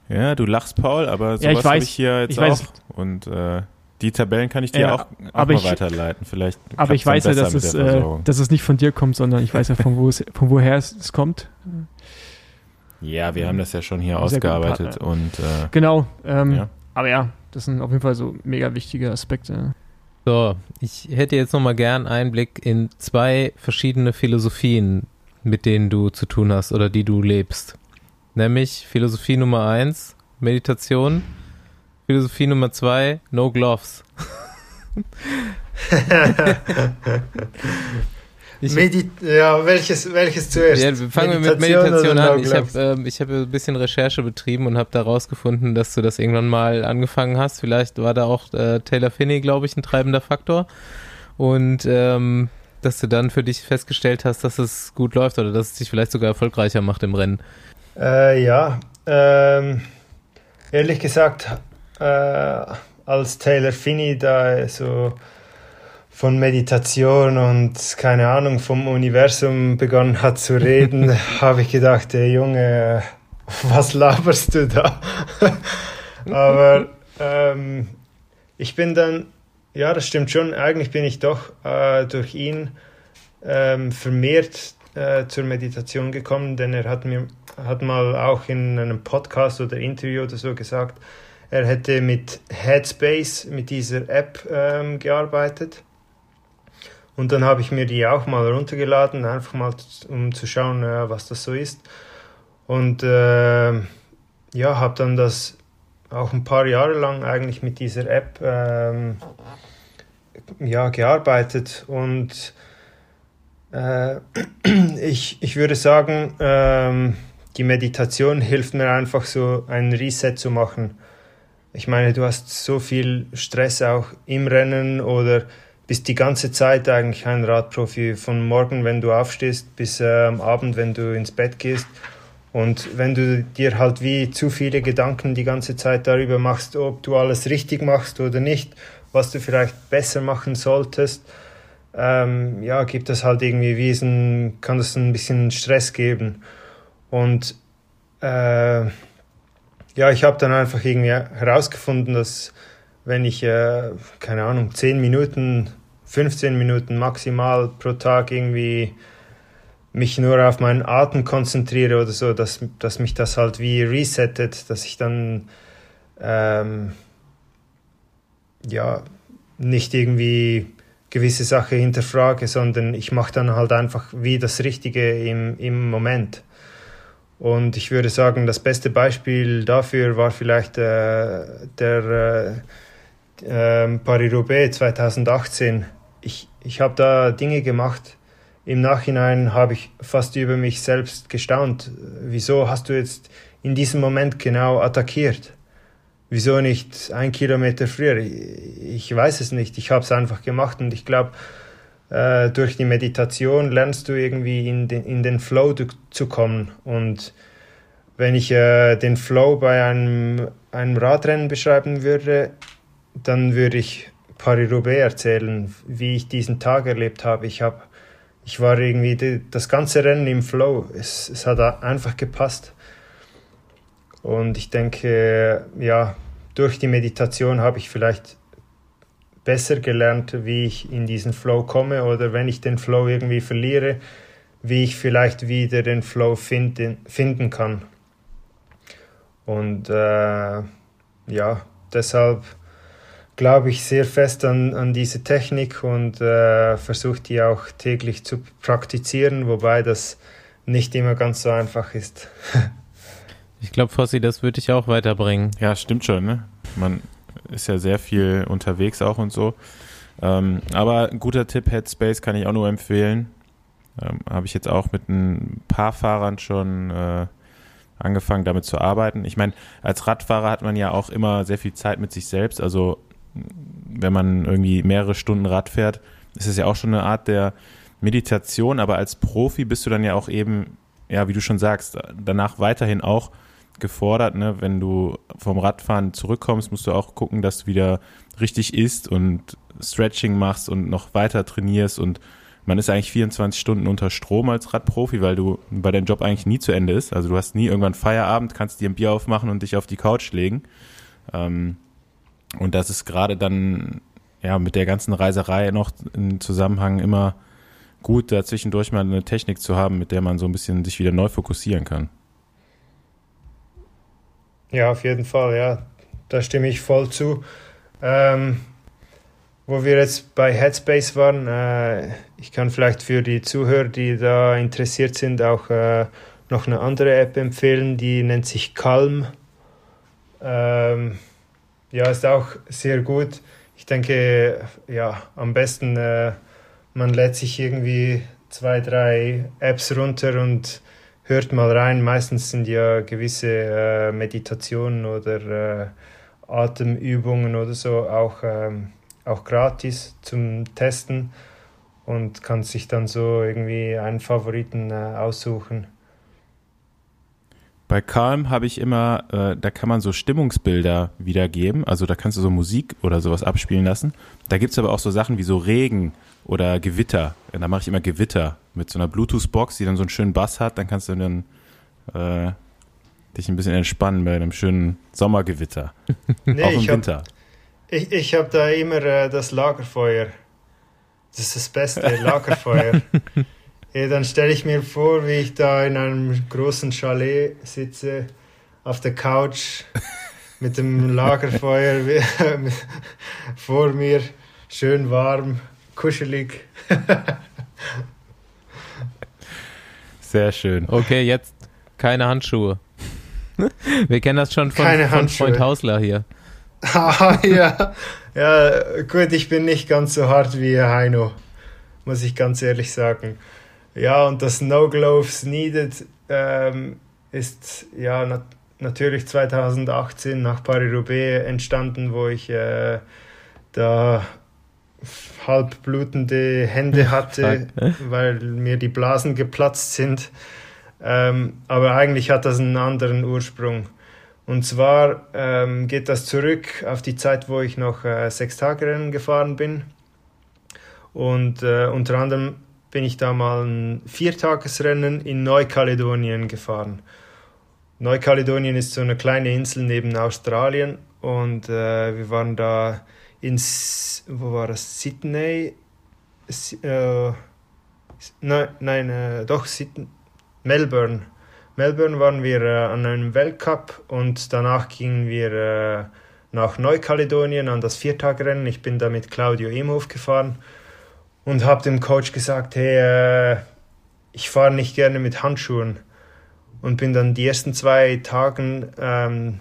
Ja, du lachst, Paul, aber sowas ja, habe ich hier jetzt ich auch. Weiß. Und äh, die Tabellen kann ich dir ja, auch, auch mal ich, weiterleiten. Vielleicht aber ich weiß ja, dass es, äh, dass es nicht von dir kommt, sondern ich weiß ja, von, wo es, von woher es, es kommt. Ja, wir haben das ja schon hier ausgearbeitet und äh, genau. Ähm, ja. Aber ja, das sind auf jeden Fall so mega wichtige Aspekte. So, ich hätte jetzt nochmal gern Einblick in zwei verschiedene Philosophien, mit denen du zu tun hast oder die du lebst. Nämlich Philosophie Nummer eins, Meditation. Philosophie Nummer zwei, No Gloves. Medi ja, welches, welches zuerst? Ja, fangen wir mit Meditation an. Ich habe ähm, hab ein bisschen Recherche betrieben und habe da rausgefunden, dass du das irgendwann mal angefangen hast. Vielleicht war da auch äh, Taylor Finney, glaube ich, ein treibender Faktor. Und ähm, dass du dann für dich festgestellt hast, dass es gut läuft oder dass es dich vielleicht sogar erfolgreicher macht im Rennen. Äh, ja, ähm, ehrlich gesagt, äh, als Taylor Finney da so von Meditation und keine Ahnung vom Universum begonnen hat zu reden, habe ich gedacht, hey Junge, was laberst du da? Aber ähm, ich bin dann, ja, das stimmt schon, eigentlich bin ich doch äh, durch ihn ähm, vermehrt äh, zur Meditation gekommen, denn er hat mir hat mal auch in einem Podcast oder Interview oder so gesagt, er hätte mit Headspace, mit dieser App ähm, gearbeitet und dann habe ich mir die auch mal runtergeladen, einfach mal um zu schauen, äh, was das so ist. Und äh, ja, habe dann das auch ein paar Jahre lang eigentlich mit dieser App ähm, ja, gearbeitet. Und äh, ich, ich würde sagen, ähm, die Meditation hilft mir einfach so einen Reset zu machen. Ich meine, du hast so viel Stress auch im Rennen oder bist die ganze Zeit eigentlich ein Radprofi, von morgen, wenn du aufstehst, bis äh, am Abend, wenn du ins Bett gehst. Und wenn du dir halt wie zu viele Gedanken die ganze Zeit darüber machst, ob du alles richtig machst oder nicht, was du vielleicht besser machen solltest, ähm, ja, gibt das halt irgendwie wie ein, kann das ein bisschen Stress geben. Und äh, ja, ich habe dann einfach irgendwie herausgefunden, dass wenn ich, äh, keine Ahnung, 10 Minuten, 15 Minuten maximal pro Tag irgendwie mich nur auf meinen Atem konzentriere oder so, dass, dass mich das halt wie resettet, dass ich dann ähm, ja nicht irgendwie gewisse Sachen hinterfrage, sondern ich mache dann halt einfach wie das Richtige im, im Moment. Und ich würde sagen, das beste Beispiel dafür war vielleicht äh, der äh, ähm, Paris-Roubaix 2018. Ich, ich habe da Dinge gemacht. Im Nachhinein habe ich fast über mich selbst gestaunt. Wieso hast du jetzt in diesem Moment genau attackiert? Wieso nicht ein Kilometer früher? Ich weiß es nicht. Ich habe es einfach gemacht und ich glaube, äh, durch die Meditation lernst du irgendwie in den, in den Flow zu kommen. Und wenn ich äh, den Flow bei einem, einem Radrennen beschreiben würde, dann würde ich Paris-Roubaix erzählen, wie ich diesen Tag erlebt habe. Ich, hab, ich war irgendwie die, das ganze Rennen im Flow. Es, es hat einfach gepasst. Und ich denke, ja, durch die Meditation habe ich vielleicht besser gelernt, wie ich in diesen Flow komme oder wenn ich den Flow irgendwie verliere, wie ich vielleicht wieder den Flow finden, finden kann. Und äh, ja, deshalb glaube ich sehr fest an, an diese Technik und äh, versuche die auch täglich zu praktizieren, wobei das nicht immer ganz so einfach ist. ich glaube, Fossi, das würde ich auch weiterbringen. Ja, stimmt schon. Ne? Man ist ja sehr viel unterwegs auch und so. Ähm, aber ein guter Tipp, Headspace kann ich auch nur empfehlen. Ähm, Habe ich jetzt auch mit ein paar Fahrern schon äh, angefangen, damit zu arbeiten. Ich meine, als Radfahrer hat man ja auch immer sehr viel Zeit mit sich selbst. Also wenn man irgendwie mehrere Stunden Rad fährt, ist es ja auch schon eine Art der Meditation, aber als Profi bist du dann ja auch eben, ja, wie du schon sagst, danach weiterhin auch gefordert, ne? Wenn du vom Radfahren zurückkommst, musst du auch gucken, dass du wieder richtig isst und Stretching machst und noch weiter trainierst und man ist eigentlich 24 Stunden unter Strom als Radprofi, weil du bei deinem Job eigentlich nie zu Ende ist. Also du hast nie irgendwann Feierabend, kannst dir ein Bier aufmachen und dich auf die Couch legen. Ähm, und das ist gerade dann ja mit der ganzen Reiserei noch im Zusammenhang immer gut, da zwischendurch mal eine Technik zu haben, mit der man so ein bisschen sich wieder neu fokussieren kann. Ja, auf jeden Fall, ja. Da stimme ich voll zu. Ähm, wo wir jetzt bei Headspace waren, äh, ich kann vielleicht für die Zuhörer, die da interessiert sind, auch äh, noch eine andere App empfehlen, die nennt sich Calm. Ähm, ja, ist auch sehr gut. Ich denke, ja, am besten, äh, man lädt sich irgendwie zwei, drei Apps runter und hört mal rein. Meistens sind ja gewisse äh, Meditationen oder äh, Atemübungen oder so auch, ähm, auch gratis zum Testen und kann sich dann so irgendwie einen Favoriten äh, aussuchen. Bei Calm habe ich immer, äh, da kann man so Stimmungsbilder wiedergeben. Also da kannst du so Musik oder sowas abspielen lassen. Da gibt es aber auch so Sachen wie so Regen oder Gewitter. Ja, da mache ich immer Gewitter mit so einer Bluetooth-Box, die dann so einen schönen Bass hat. Dann kannst du dann äh, dich ein bisschen entspannen bei einem schönen Sommergewitter. Nee, auch im ich hab- Winter. Ich, ich habe da immer äh, das Lagerfeuer. Das ist das Beste, Lagerfeuer. Ja, dann stelle ich mir vor, wie ich da in einem großen Chalet sitze, auf der Couch mit dem Lagerfeuer vor mir, schön warm, kuschelig. Sehr schön. Okay, jetzt keine Handschuhe. Wir kennen das schon von, von. Freund Hausler hier. Ah, ja. ja, gut, ich bin nicht ganz so hart wie Heino, muss ich ganz ehrlich sagen. Ja, und das No Gloves Needed ähm, ist ja nat natürlich 2018 nach Paris-Roubaix entstanden, wo ich äh, da halb blutende Hände hatte, weil mir die Blasen geplatzt sind. Ähm, aber eigentlich hat das einen anderen Ursprung. Und zwar ähm, geht das zurück auf die Zeit, wo ich noch äh, Sechstagerennen gefahren bin. Und äh, unter anderem bin ich da mal ein Viertagesrennen in Neukaledonien gefahren. Neukaledonien ist so eine kleine Insel neben Australien und äh, wir waren da in, S- wo war das, Sydney? Si- äh, nein, nein äh, doch, Sydney, Melbourne. Melbourne waren wir äh, an einem Weltcup und danach gingen wir äh, nach Neukaledonien an das Viertagrennen. Ich bin da mit Claudio Imhoff gefahren und habe dem Coach gesagt, hey, äh, ich fahre nicht gerne mit Handschuhen und bin dann die ersten zwei Tagen ähm,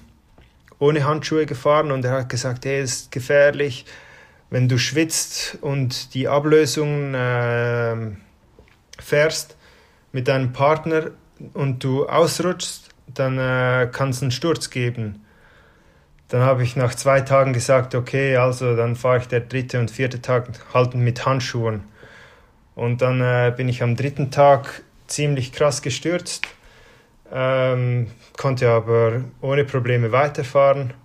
ohne Handschuhe gefahren und er hat gesagt, hey, ist gefährlich, wenn du schwitzt und die Ablösung ähm, fährst mit deinem Partner und du ausrutschst, dann äh, kann es einen Sturz geben. Dann habe ich nach zwei Tagen gesagt, okay, also dann fahre ich der dritte und vierte Tag halt mit Handschuhen. Und dann äh, bin ich am dritten Tag ziemlich krass gestürzt, ähm, konnte aber ohne Probleme weiterfahren.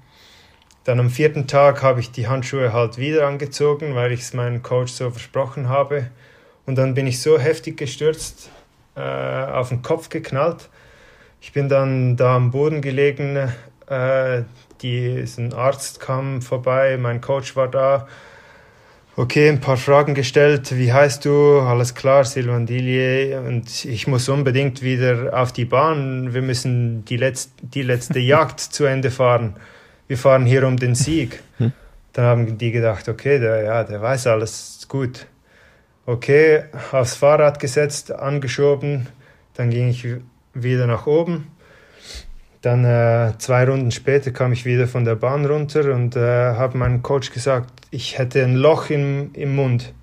Dann am vierten Tag habe ich die Handschuhe halt wieder angezogen, weil ich es meinem Coach so versprochen habe. Und dann bin ich so heftig gestürzt, äh, auf den Kopf geknallt. Ich bin dann da am Boden gelegen. Äh, die, ein Arzt kam vorbei, mein Coach war da. Okay, ein paar Fragen gestellt. Wie heißt du? Alles klar, Sylvain Dillier. Und ich muss unbedingt wieder auf die Bahn. Wir müssen die, letz die letzte Jagd zu Ende fahren. Wir fahren hier um den Sieg. Dann haben die gedacht, okay, der, ja, der weiß alles, gut. Okay, aufs Fahrrad gesetzt, angeschoben, dann ging ich wieder nach oben. Dann äh, zwei Runden später kam ich wieder von der Bahn runter und äh, habe meinem Coach gesagt, ich hätte ein Loch im, im Mund,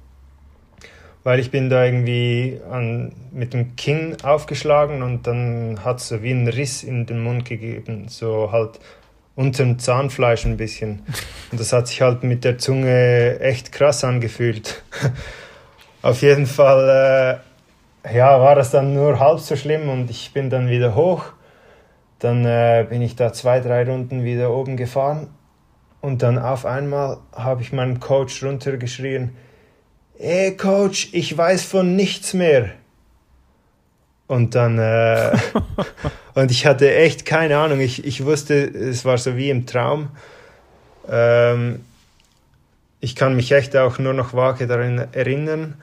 weil ich bin da irgendwie an, mit dem Kinn aufgeschlagen und dann hat es so wie einen Riss in den Mund gegeben, so halt unter dem Zahnfleisch ein bisschen. Und das hat sich halt mit der Zunge echt krass angefühlt. Auf jeden Fall äh, ja, war das dann nur halb so schlimm und ich bin dann wieder hoch. Dann äh, bin ich da zwei, drei Runden wieder oben gefahren und dann auf einmal habe ich meinen Coach runtergeschrien, Ey Coach, ich weiß von nichts mehr. Und dann, äh, und ich hatte echt keine Ahnung, ich, ich wusste, es war so wie im Traum. Ähm, ich kann mich echt auch nur noch vage daran erinnern.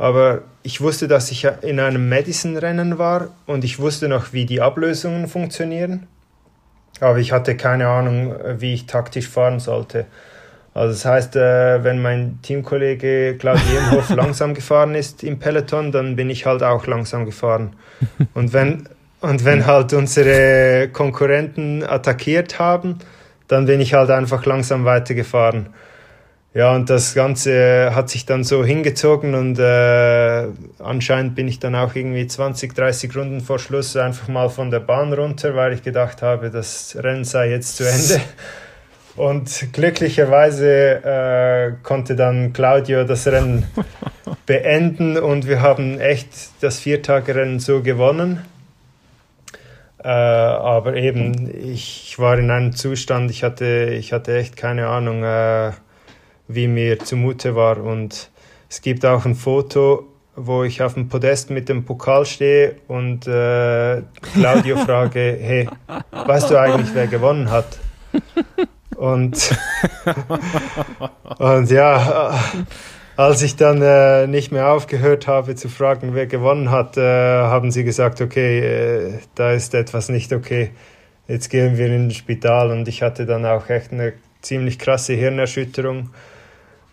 Aber ich wusste, dass ich in einem Madison-Rennen war und ich wusste noch, wie die Ablösungen funktionieren. Aber ich hatte keine Ahnung, wie ich taktisch fahren sollte. Also das heißt, äh, wenn mein Teamkollege Claudio Imhoff langsam gefahren ist im Peloton, dann bin ich halt auch langsam gefahren. Und wenn, und wenn halt unsere Konkurrenten attackiert haben, dann bin ich halt einfach langsam weitergefahren. Ja, und das Ganze hat sich dann so hingezogen und äh, anscheinend bin ich dann auch irgendwie 20, 30 Runden vor Schluss einfach mal von der Bahn runter, weil ich gedacht habe, das Rennen sei jetzt zu Ende. Und glücklicherweise äh, konnte dann Claudio das Rennen beenden und wir haben echt das Viertagerennen so gewonnen. Äh, aber eben, ich war in einem Zustand, ich hatte, ich hatte echt keine Ahnung. Äh, wie mir zumute war. Und es gibt auch ein Foto, wo ich auf dem Podest mit dem Pokal stehe und äh, Claudio frage, hey, weißt du eigentlich, wer gewonnen hat? Und, und ja, als ich dann äh, nicht mehr aufgehört habe zu fragen, wer gewonnen hat, äh, haben sie gesagt, okay, äh, da ist etwas nicht okay. Jetzt gehen wir ins Spital und ich hatte dann auch echt eine ziemlich krasse Hirnerschütterung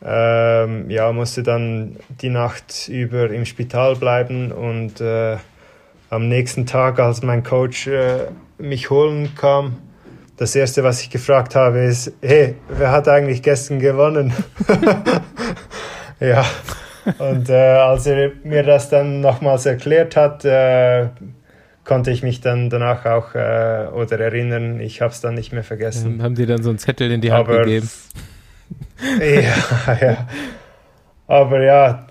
ähm, ja, musste dann die Nacht über im Spital bleiben und äh, am nächsten Tag, als mein Coach äh, mich holen kam, das erste, was ich gefragt habe, ist: Hey, wer hat eigentlich gestern gewonnen? ja, und äh, als er mir das dann nochmals erklärt hat, äh, konnte ich mich dann danach auch äh, oder erinnern. Ich habe es dann nicht mehr vergessen. haben die dann so einen Zettel in die Hand Aber gegeben? Ja, ja. Aber ja,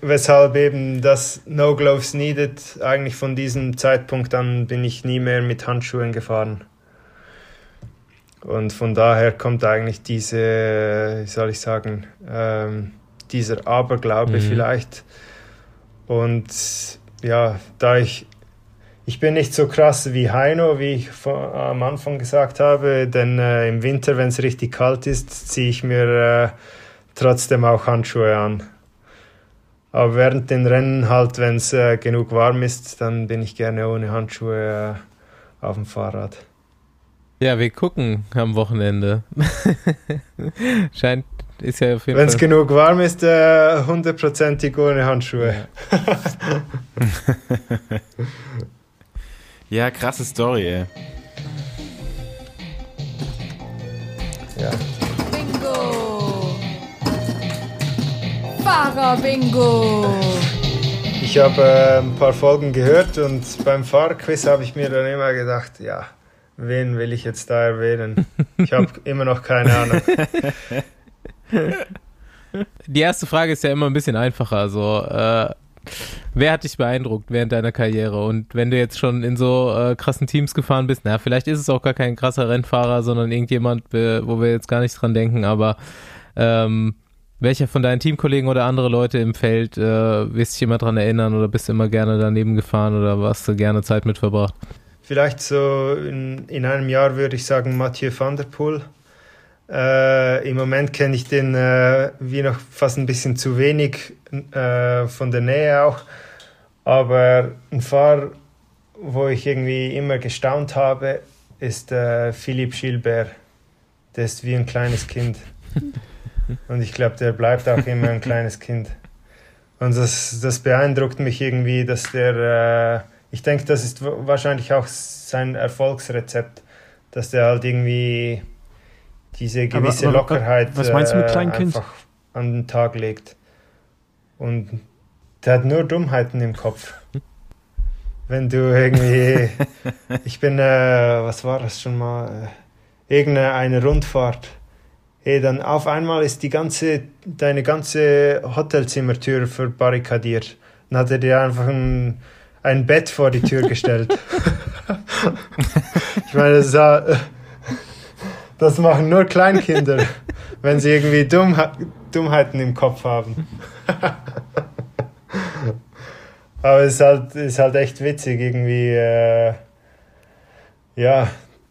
weshalb eben das No Gloves Needed, eigentlich von diesem Zeitpunkt an bin ich nie mehr mit Handschuhen gefahren. Und von daher kommt eigentlich diese, wie soll ich sagen, ähm, dieser Aberglaube mhm. vielleicht. Und ja, da ich ich bin nicht so krass wie Heino, wie ich vor, am Anfang gesagt habe, denn äh, im Winter, wenn es richtig kalt ist, ziehe ich mir äh, trotzdem auch Handschuhe an. Aber während den Rennen halt, wenn es äh, genug warm ist, dann bin ich gerne ohne Handschuhe äh, auf dem Fahrrad. Ja, wir gucken am Wochenende. Scheint, ist ja auf jeden Wenn es genug warm ist, äh, hundertprozentig ohne Handschuhe. Ja. Ja, krasse Story, ey. Ja. Bingo! Fahrer-Bingo! Ich habe äh, ein paar Folgen gehört und beim Fahrerquiz habe ich mir dann immer gedacht, ja, wen will ich jetzt da erwähnen? Ich habe immer noch keine Ahnung. Die erste Frage ist ja immer ein bisschen einfacher. Also, äh, Wer hat dich beeindruckt während deiner Karriere? Und wenn du jetzt schon in so äh, krassen Teams gefahren bist, na, vielleicht ist es auch gar kein krasser Rennfahrer, sondern irgendjemand, wo wir jetzt gar nicht dran denken, aber ähm, welcher von deinen Teamkollegen oder andere Leute im Feld äh, wirst dich immer dran erinnern oder bist du immer gerne daneben gefahren oder hast du gerne Zeit mit verbracht? Vielleicht so in, in einem Jahr würde ich sagen Mathieu van der Poel. Äh, Im Moment kenne ich den äh, wie noch fast ein bisschen zu wenig äh, von der Nähe auch. Aber ein Fahrer, wo ich irgendwie immer gestaunt habe, ist äh, Philipp Gilbert. Der ist wie ein kleines Kind. Und ich glaube, der bleibt auch immer ein kleines Kind. Und das, das beeindruckt mich irgendwie, dass der, äh, ich denke, das ist wahrscheinlich auch sein Erfolgsrezept, dass der halt irgendwie diese gewisse aber, aber, Lockerheit was meinst du mit Kleinkind? einfach an den Tag legt. Und der hat nur Dummheiten im Kopf. Wenn du irgendwie, ich bin, äh, was war das schon mal, äh, irgendeine Rundfahrt. Hey, dann auf einmal ist die ganze, deine ganze Hotelzimmertür verbarrikadiert. Dann hat er dir einfach ein, ein Bett vor die Tür gestellt. ich meine, das ist, das machen nur Kleinkinder, wenn sie irgendwie Dummhe Dummheiten im Kopf haben. Aber es ist halt, ist halt echt witzig, irgendwie. Äh, ja,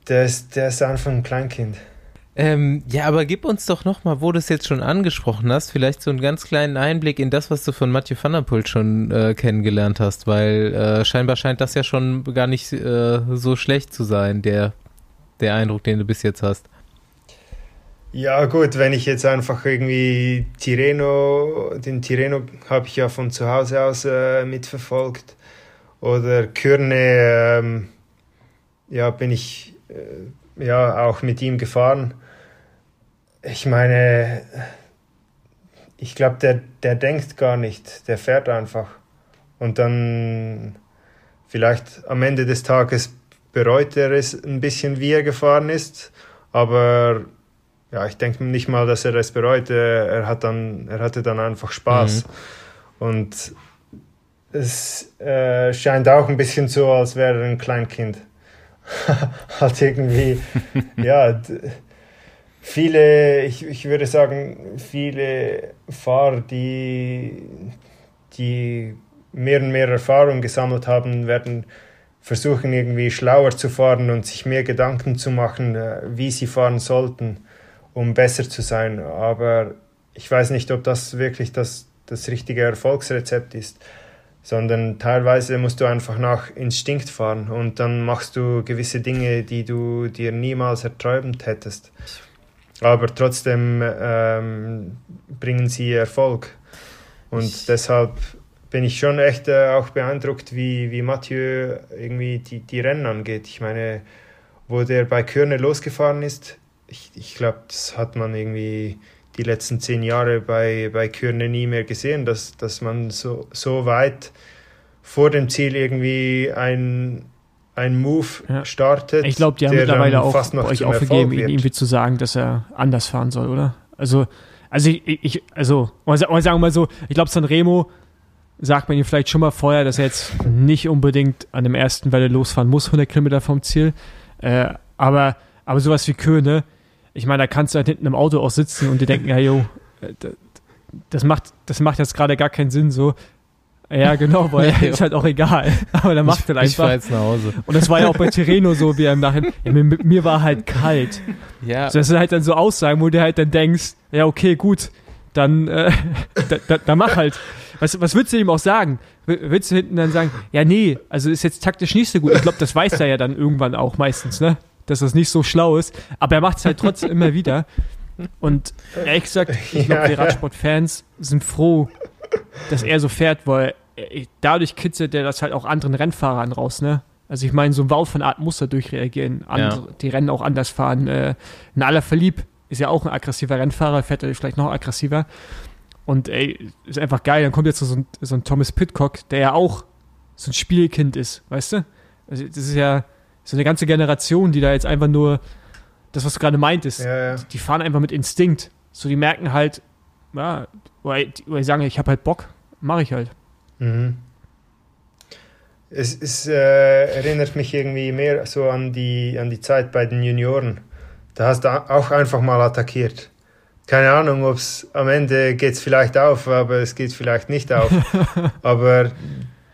der ist, der ist einfach ein Kleinkind. Ähm, ja, aber gib uns doch nochmal, wo du es jetzt schon angesprochen hast, vielleicht so einen ganz kleinen Einblick in das, was du von Mathieu van der Poel schon äh, kennengelernt hast, weil äh, scheinbar scheint das ja schon gar nicht äh, so schlecht zu sein, der, der Eindruck, den du bis jetzt hast. Ja, gut, wenn ich jetzt einfach irgendwie Tireno, den Tireno habe ich ja von zu Hause aus äh, mitverfolgt. Oder Kürne, ähm, ja, bin ich äh, ja auch mit ihm gefahren. ich meine, ich glaube, der, der denkt gar nicht, der fährt einfach. Und dann vielleicht am Ende des Tages bereut er es ein bisschen, wie er gefahren ist. Aber ja, ich denke nicht mal, dass er es bereut. Er, hat dann, er hatte dann einfach Spaß. Mhm. Und es äh, scheint auch ein bisschen so, als wäre er ein Kleinkind. halt irgendwie, ja, viele, ich, ich würde sagen, viele Fahrer, die, die mehr und mehr Erfahrung gesammelt haben, werden versuchen irgendwie schlauer zu fahren und sich mehr Gedanken zu machen, äh, wie sie fahren sollten, um besser zu sein. Aber ich weiß nicht, ob das wirklich das, das richtige Erfolgsrezept ist, sondern teilweise musst du einfach nach Instinkt fahren und dann machst du gewisse Dinge, die du dir niemals erträumt hättest. Aber trotzdem ähm, bringen sie Erfolg. Und deshalb bin ich schon echt äh, auch beeindruckt, wie, wie Mathieu irgendwie die, die Rennen angeht. Ich meine, wo der bei Körne losgefahren ist, ich, ich glaube, das hat man irgendwie die letzten zehn Jahre bei, bei Körne nie mehr gesehen, dass, dass man so, so weit vor dem Ziel irgendwie ein, ein Move ja. startet. Ich glaube, die haben mittlerweile auch fast noch euch aufgegeben, ihn irgendwie zu sagen, dass er anders fahren soll, oder? Also, also ich, ich also, sagen wir mal so, ich glaube, Sanremo sagt man ihm vielleicht schon mal vorher, dass er jetzt nicht unbedingt an dem ersten Welle losfahren muss, 100 Kilometer vom Ziel. Äh, aber, aber sowas wie Köhne, ich meine, da kannst du halt hinten im Auto auch sitzen und dir denken, ja, jo, äh, das macht, das macht jetzt gerade gar keinen Sinn so. Ja, genau, weil ja, ist halt auch egal. Aber der macht halt einfach. Ich fahr jetzt nach Hause. Und das war ja auch bei Tireno so, wie er im Nachhinein, ja, mir, mir, war halt kalt. Ja. So, das sind halt dann so Aussagen, wo du halt dann denkst, ja, okay, gut, dann, äh, da, da, da mach halt. Was, was würdest du ihm auch sagen? Willst du hinten dann sagen, ja, nee, also ist jetzt taktisch nicht so gut. Ich glaube, das weiß er ja dann irgendwann auch meistens, ne? Dass das nicht so schlau ist. Aber er macht es halt trotzdem immer wieder. Und ehrlich gesagt, ich glaube, die Radsportfans sind froh, dass er so fährt, weil dadurch kitzelt er das halt auch anderen Rennfahrern raus, ne? Also ich meine, so ein Wout von Art muss da durchreagieren. Andere, ja. Die Rennen auch anders fahren. Äh, ein Verlieb ist ja auch ein aggressiver Rennfahrer, fährt er vielleicht noch aggressiver. Und ey, ist einfach geil. Dann kommt jetzt so ein, so ein Thomas Pitcock, der ja auch so ein Spielkind ist, weißt du? Also das ist ja so eine ganze Generation, die da jetzt einfach nur das, was du gerade meintest, ja, ja. die fahren einfach mit Instinkt. So, die merken halt, ja, oder die sagen, ich habe halt Bock, mache ich halt. Mhm. Es, es äh, erinnert mich irgendwie mehr so an die, an die Zeit bei den Junioren. Da hast du auch einfach mal attackiert keine Ahnung, ob es am Ende geht es vielleicht auf, aber es geht vielleicht nicht auf. aber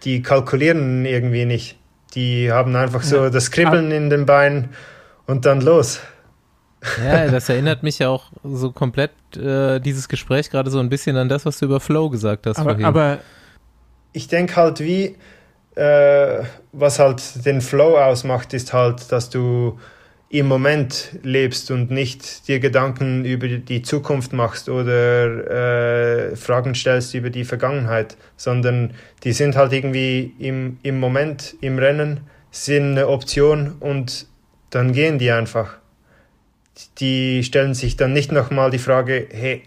die kalkulieren irgendwie nicht. Die haben einfach so ja. das Kribbeln in den Beinen und dann los. Ja, das erinnert mich ja auch so komplett, äh, dieses Gespräch gerade so ein bisschen an das, was du über Flow gesagt hast. Aber, aber ich denke halt, wie, äh, was halt den Flow ausmacht, ist halt, dass du im Moment lebst und nicht dir Gedanken über die Zukunft machst oder äh, Fragen stellst über die Vergangenheit, sondern die sind halt irgendwie im, im Moment im Rennen, sind eine Option und dann gehen die einfach. Die stellen sich dann nicht nochmal die Frage, hey,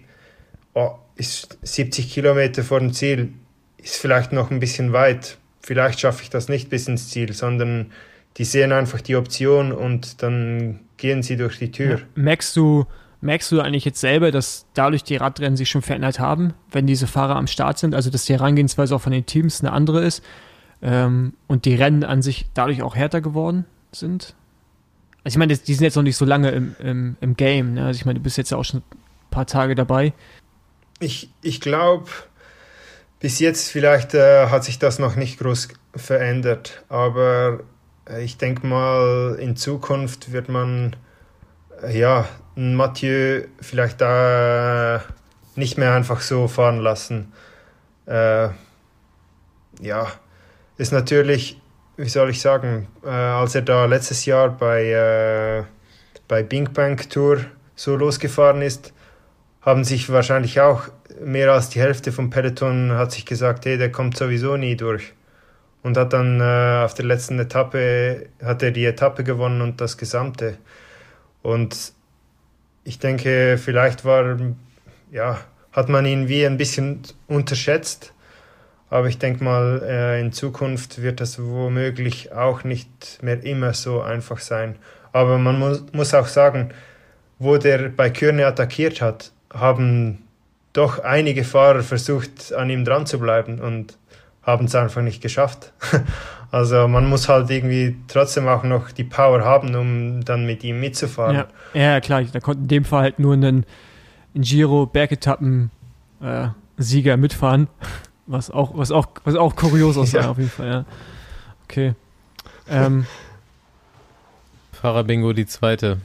oh, ist 70 Kilometer vor dem Ziel, ist vielleicht noch ein bisschen weit, vielleicht schaffe ich das nicht bis ins Ziel, sondern die sehen einfach die Option und dann gehen sie durch die Tür. Ja. Merkst du, merkst du eigentlich jetzt selber, dass dadurch die Radrennen sich schon verändert haben, wenn diese Fahrer am Start sind? Also, dass die Herangehensweise auch von den Teams eine andere ist ähm, und die Rennen an sich dadurch auch härter geworden sind? Also, ich meine, die sind jetzt noch nicht so lange im, im, im Game. Ne? Also, ich meine, du bist jetzt ja auch schon ein paar Tage dabei. Ich, ich glaube, bis jetzt vielleicht äh, hat sich das noch nicht groß verändert, aber ich denke mal, in Zukunft wird man äh, ja, Mathieu vielleicht da nicht mehr einfach so fahren lassen. Äh, ja, ist natürlich, wie soll ich sagen, äh, als er da letztes Jahr bei, äh, bei Bing Bang Tour so losgefahren ist, haben sich wahrscheinlich auch mehr als die Hälfte vom Peloton hat sich gesagt, hey, der kommt sowieso nie durch und hat dann äh, auf der letzten Etappe hat er die Etappe gewonnen und das Gesamte. Und ich denke, vielleicht war, ja, hat man ihn wie ein bisschen unterschätzt. Aber ich denke mal, äh, in Zukunft wird das womöglich auch nicht mehr immer so einfach sein. Aber man muss, muss auch sagen, wo der bei Kürne attackiert hat, haben doch einige Fahrer versucht, an ihm dran zu bleiben und haben es einfach nicht geschafft. Also man muss halt irgendwie trotzdem auch noch die Power haben, um dann mit ihm mitzufahren. Ja, ja klar, da konnte in dem Fall halt nur ein, ein Giro Bergetappen äh, Sieger mitfahren, was auch was auch was auch kurios aussah Ja. auf jeden Fall, ja. Okay. Ähm, Fahrer-Bingo, die zweite.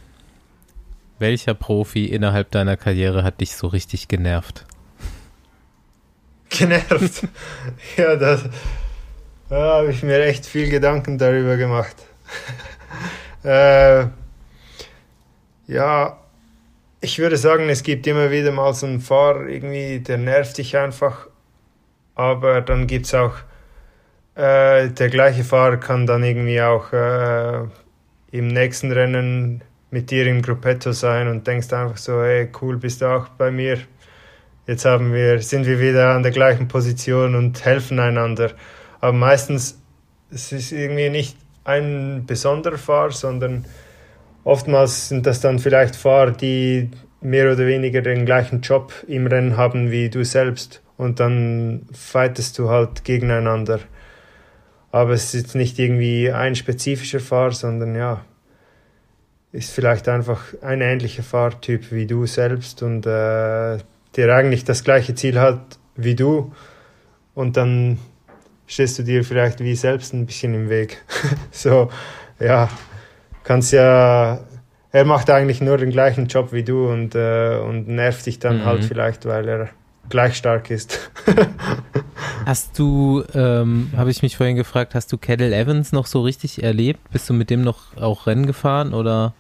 Welcher Profi innerhalb deiner Karriere hat dich so richtig genervt? Genervt. ja, das da habe ich mir echt viel Gedanken darüber gemacht. äh, ja, ich würde sagen, es gibt immer wieder mal so einen Fahrer, irgendwie, der nervt dich einfach. Aber dann gibt es auch, äh, der gleiche Fahrer kann dann irgendwie auch äh, im nächsten Rennen mit dir im Gruppetto sein und denkst einfach so, hey, cool, bist du auch bei mir. Jetzt haben wir, sind wir wieder an der gleichen Position und helfen einander. Aber meistens es ist irgendwie nicht ein besonderer Fahrer, sondern oftmals sind das dann vielleicht Fahrer, die mehr oder weniger den gleichen Job im Rennen haben wie du selbst. Und dann fightest du halt gegeneinander. Aber es ist nicht irgendwie ein spezifischer Fahrer, sondern ja, ist vielleicht einfach ein ähnlicher Fahrtyp wie du selbst und äh, der eigentlich das gleiche Ziel hat wie du. Und dann stehst du dir vielleicht wie selbst ein bisschen im Weg. so, ja, kannst ja, er macht eigentlich nur den gleichen Job wie du und, äh, und nervt dich dann Mhm. halt vielleicht, weil er gleich stark ist. Hast du, ähm, habe ich mich vorhin gefragt, hast du Cadel Evans noch so richtig erlebt? Bist du mit dem noch auch Rennen gefahren oder?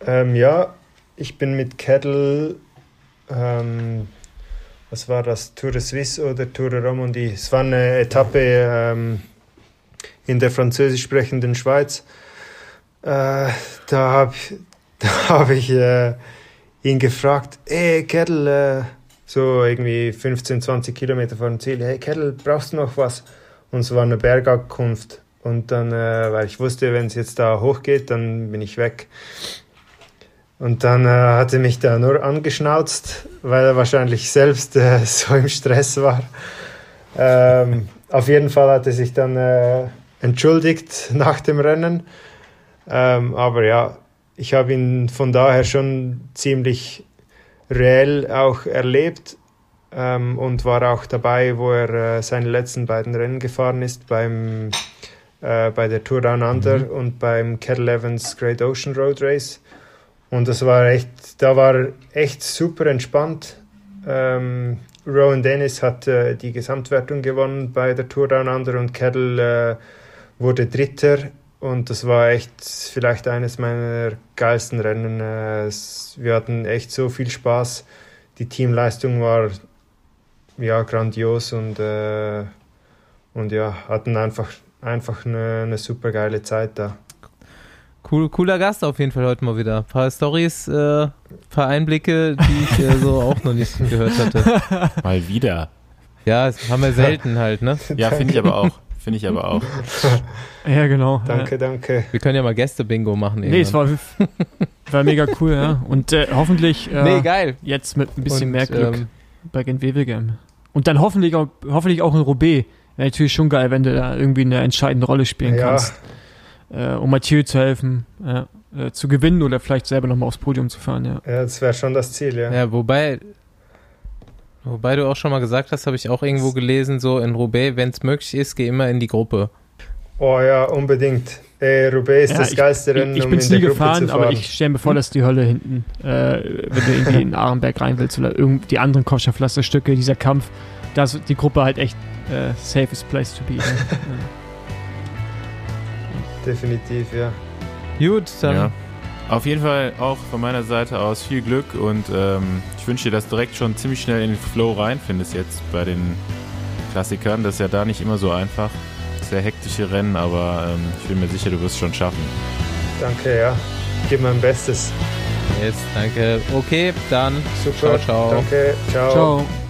ähm, ja, ich bin mit Kettle, ähm, was war das, Tour de Suisse oder Tour de Romandie? Es war eine Etappe ähm, in der französisch sprechenden Schweiz. Äh, da habe da hab ich äh, ihn gefragt, hey Kettle, äh, so irgendwie 15, 20 Kilometer vor dem Ziel, hey Kettle, brauchst du noch was? Und es war eine Bergankunft. Und dann, äh, weil ich wusste, wenn es jetzt da hochgeht, dann bin ich weg. Und dann äh, hat er mich da nur angeschnauzt, weil er wahrscheinlich selbst äh, so im Stress war. Ähm, auf jeden Fall hat er sich dann äh, entschuldigt nach dem Rennen. Ähm, aber ja, ich habe ihn von daher schon ziemlich reell auch erlebt ähm, und war auch dabei, wo er äh, seine letzten beiden Rennen gefahren ist, beim, äh, bei der Tour Down Under und beim Kettle Evans Great Ocean Road Race. Und das war echt, da war echt super entspannt. Ähm, Rowan Dennis hat äh, die Gesamtwertung gewonnen bei der Tour Down Under und Kettle äh, wurde Dritter. Und das war echt vielleicht eines meiner geilsten Rennen. Äh, wir hatten echt so viel Spaß. Die Teamleistung war ja grandios und, äh, und ja, hatten einfach, einfach eine, eine super geile Zeit da. Cool, cooler Gast auf jeden Fall heute mal wieder. Ein paar Stories, äh, paar Einblicke, die ich äh, so auch noch nicht gehört hatte. Mal wieder. Ja, das haben wir selten halt, ne? Ja, finde ich aber auch. Finde ich aber auch. ja, genau. Danke, danke. Wir können ja mal Gäste-Bingo machen. Ja. Nee, es irgendwann. war, war mega cool, ja. Und äh, hoffentlich äh, nee, geil. jetzt mit ein bisschen Und, mehr Glück ähm, bei Gent Wevelgem. Und dann hoffentlich auch, hoffentlich auch in Roubaix. Wäre natürlich schon geil, wenn du da irgendwie eine entscheidende Rolle spielen Ja. kannst. Äh, um Mathieu zu helfen, ja, äh, zu gewinnen oder vielleicht selber nochmal aufs Podium zu fahren, ja. Ja, das wäre schon das Ziel, ja. Ja, wobei, wobei du auch schon mal gesagt hast, habe ich auch irgendwo gelesen, so in Roubaix, wenn es möglich ist, geh immer in die Gruppe. Oh ja, unbedingt. Äh, Roubaix ist Ja, das ich- geilste Rennen, Ich, ich um bin in nie der Gruppe gefahren, zu fahren. aber ich stelle mir vor, dass die Hölle hinten, äh, wenn du irgendwie in Arenberg rein willst oder irgend die anderen Koscherpflasterstücke, dieser Kampf, da ist die Gruppe halt echt äh, safest place to be. Ne? Definitiv, ja. Gut, dann Ja. Auf jeden Fall auch von meiner Seite aus viel Glück und ähm, ich wünsche dir, dass du direkt schon ziemlich schnell in den Flow reinfindest jetzt bei den Klassikern. Das ist ja da nicht immer so einfach. Sehr hektische Rennen, aber ähm, ich bin mir sicher, du wirst es schon schaffen. Danke, ja. Ich gebe mein Bestes. Yes, danke. Okay, dann Super, ciao, ciao. danke, ciao. Ciao.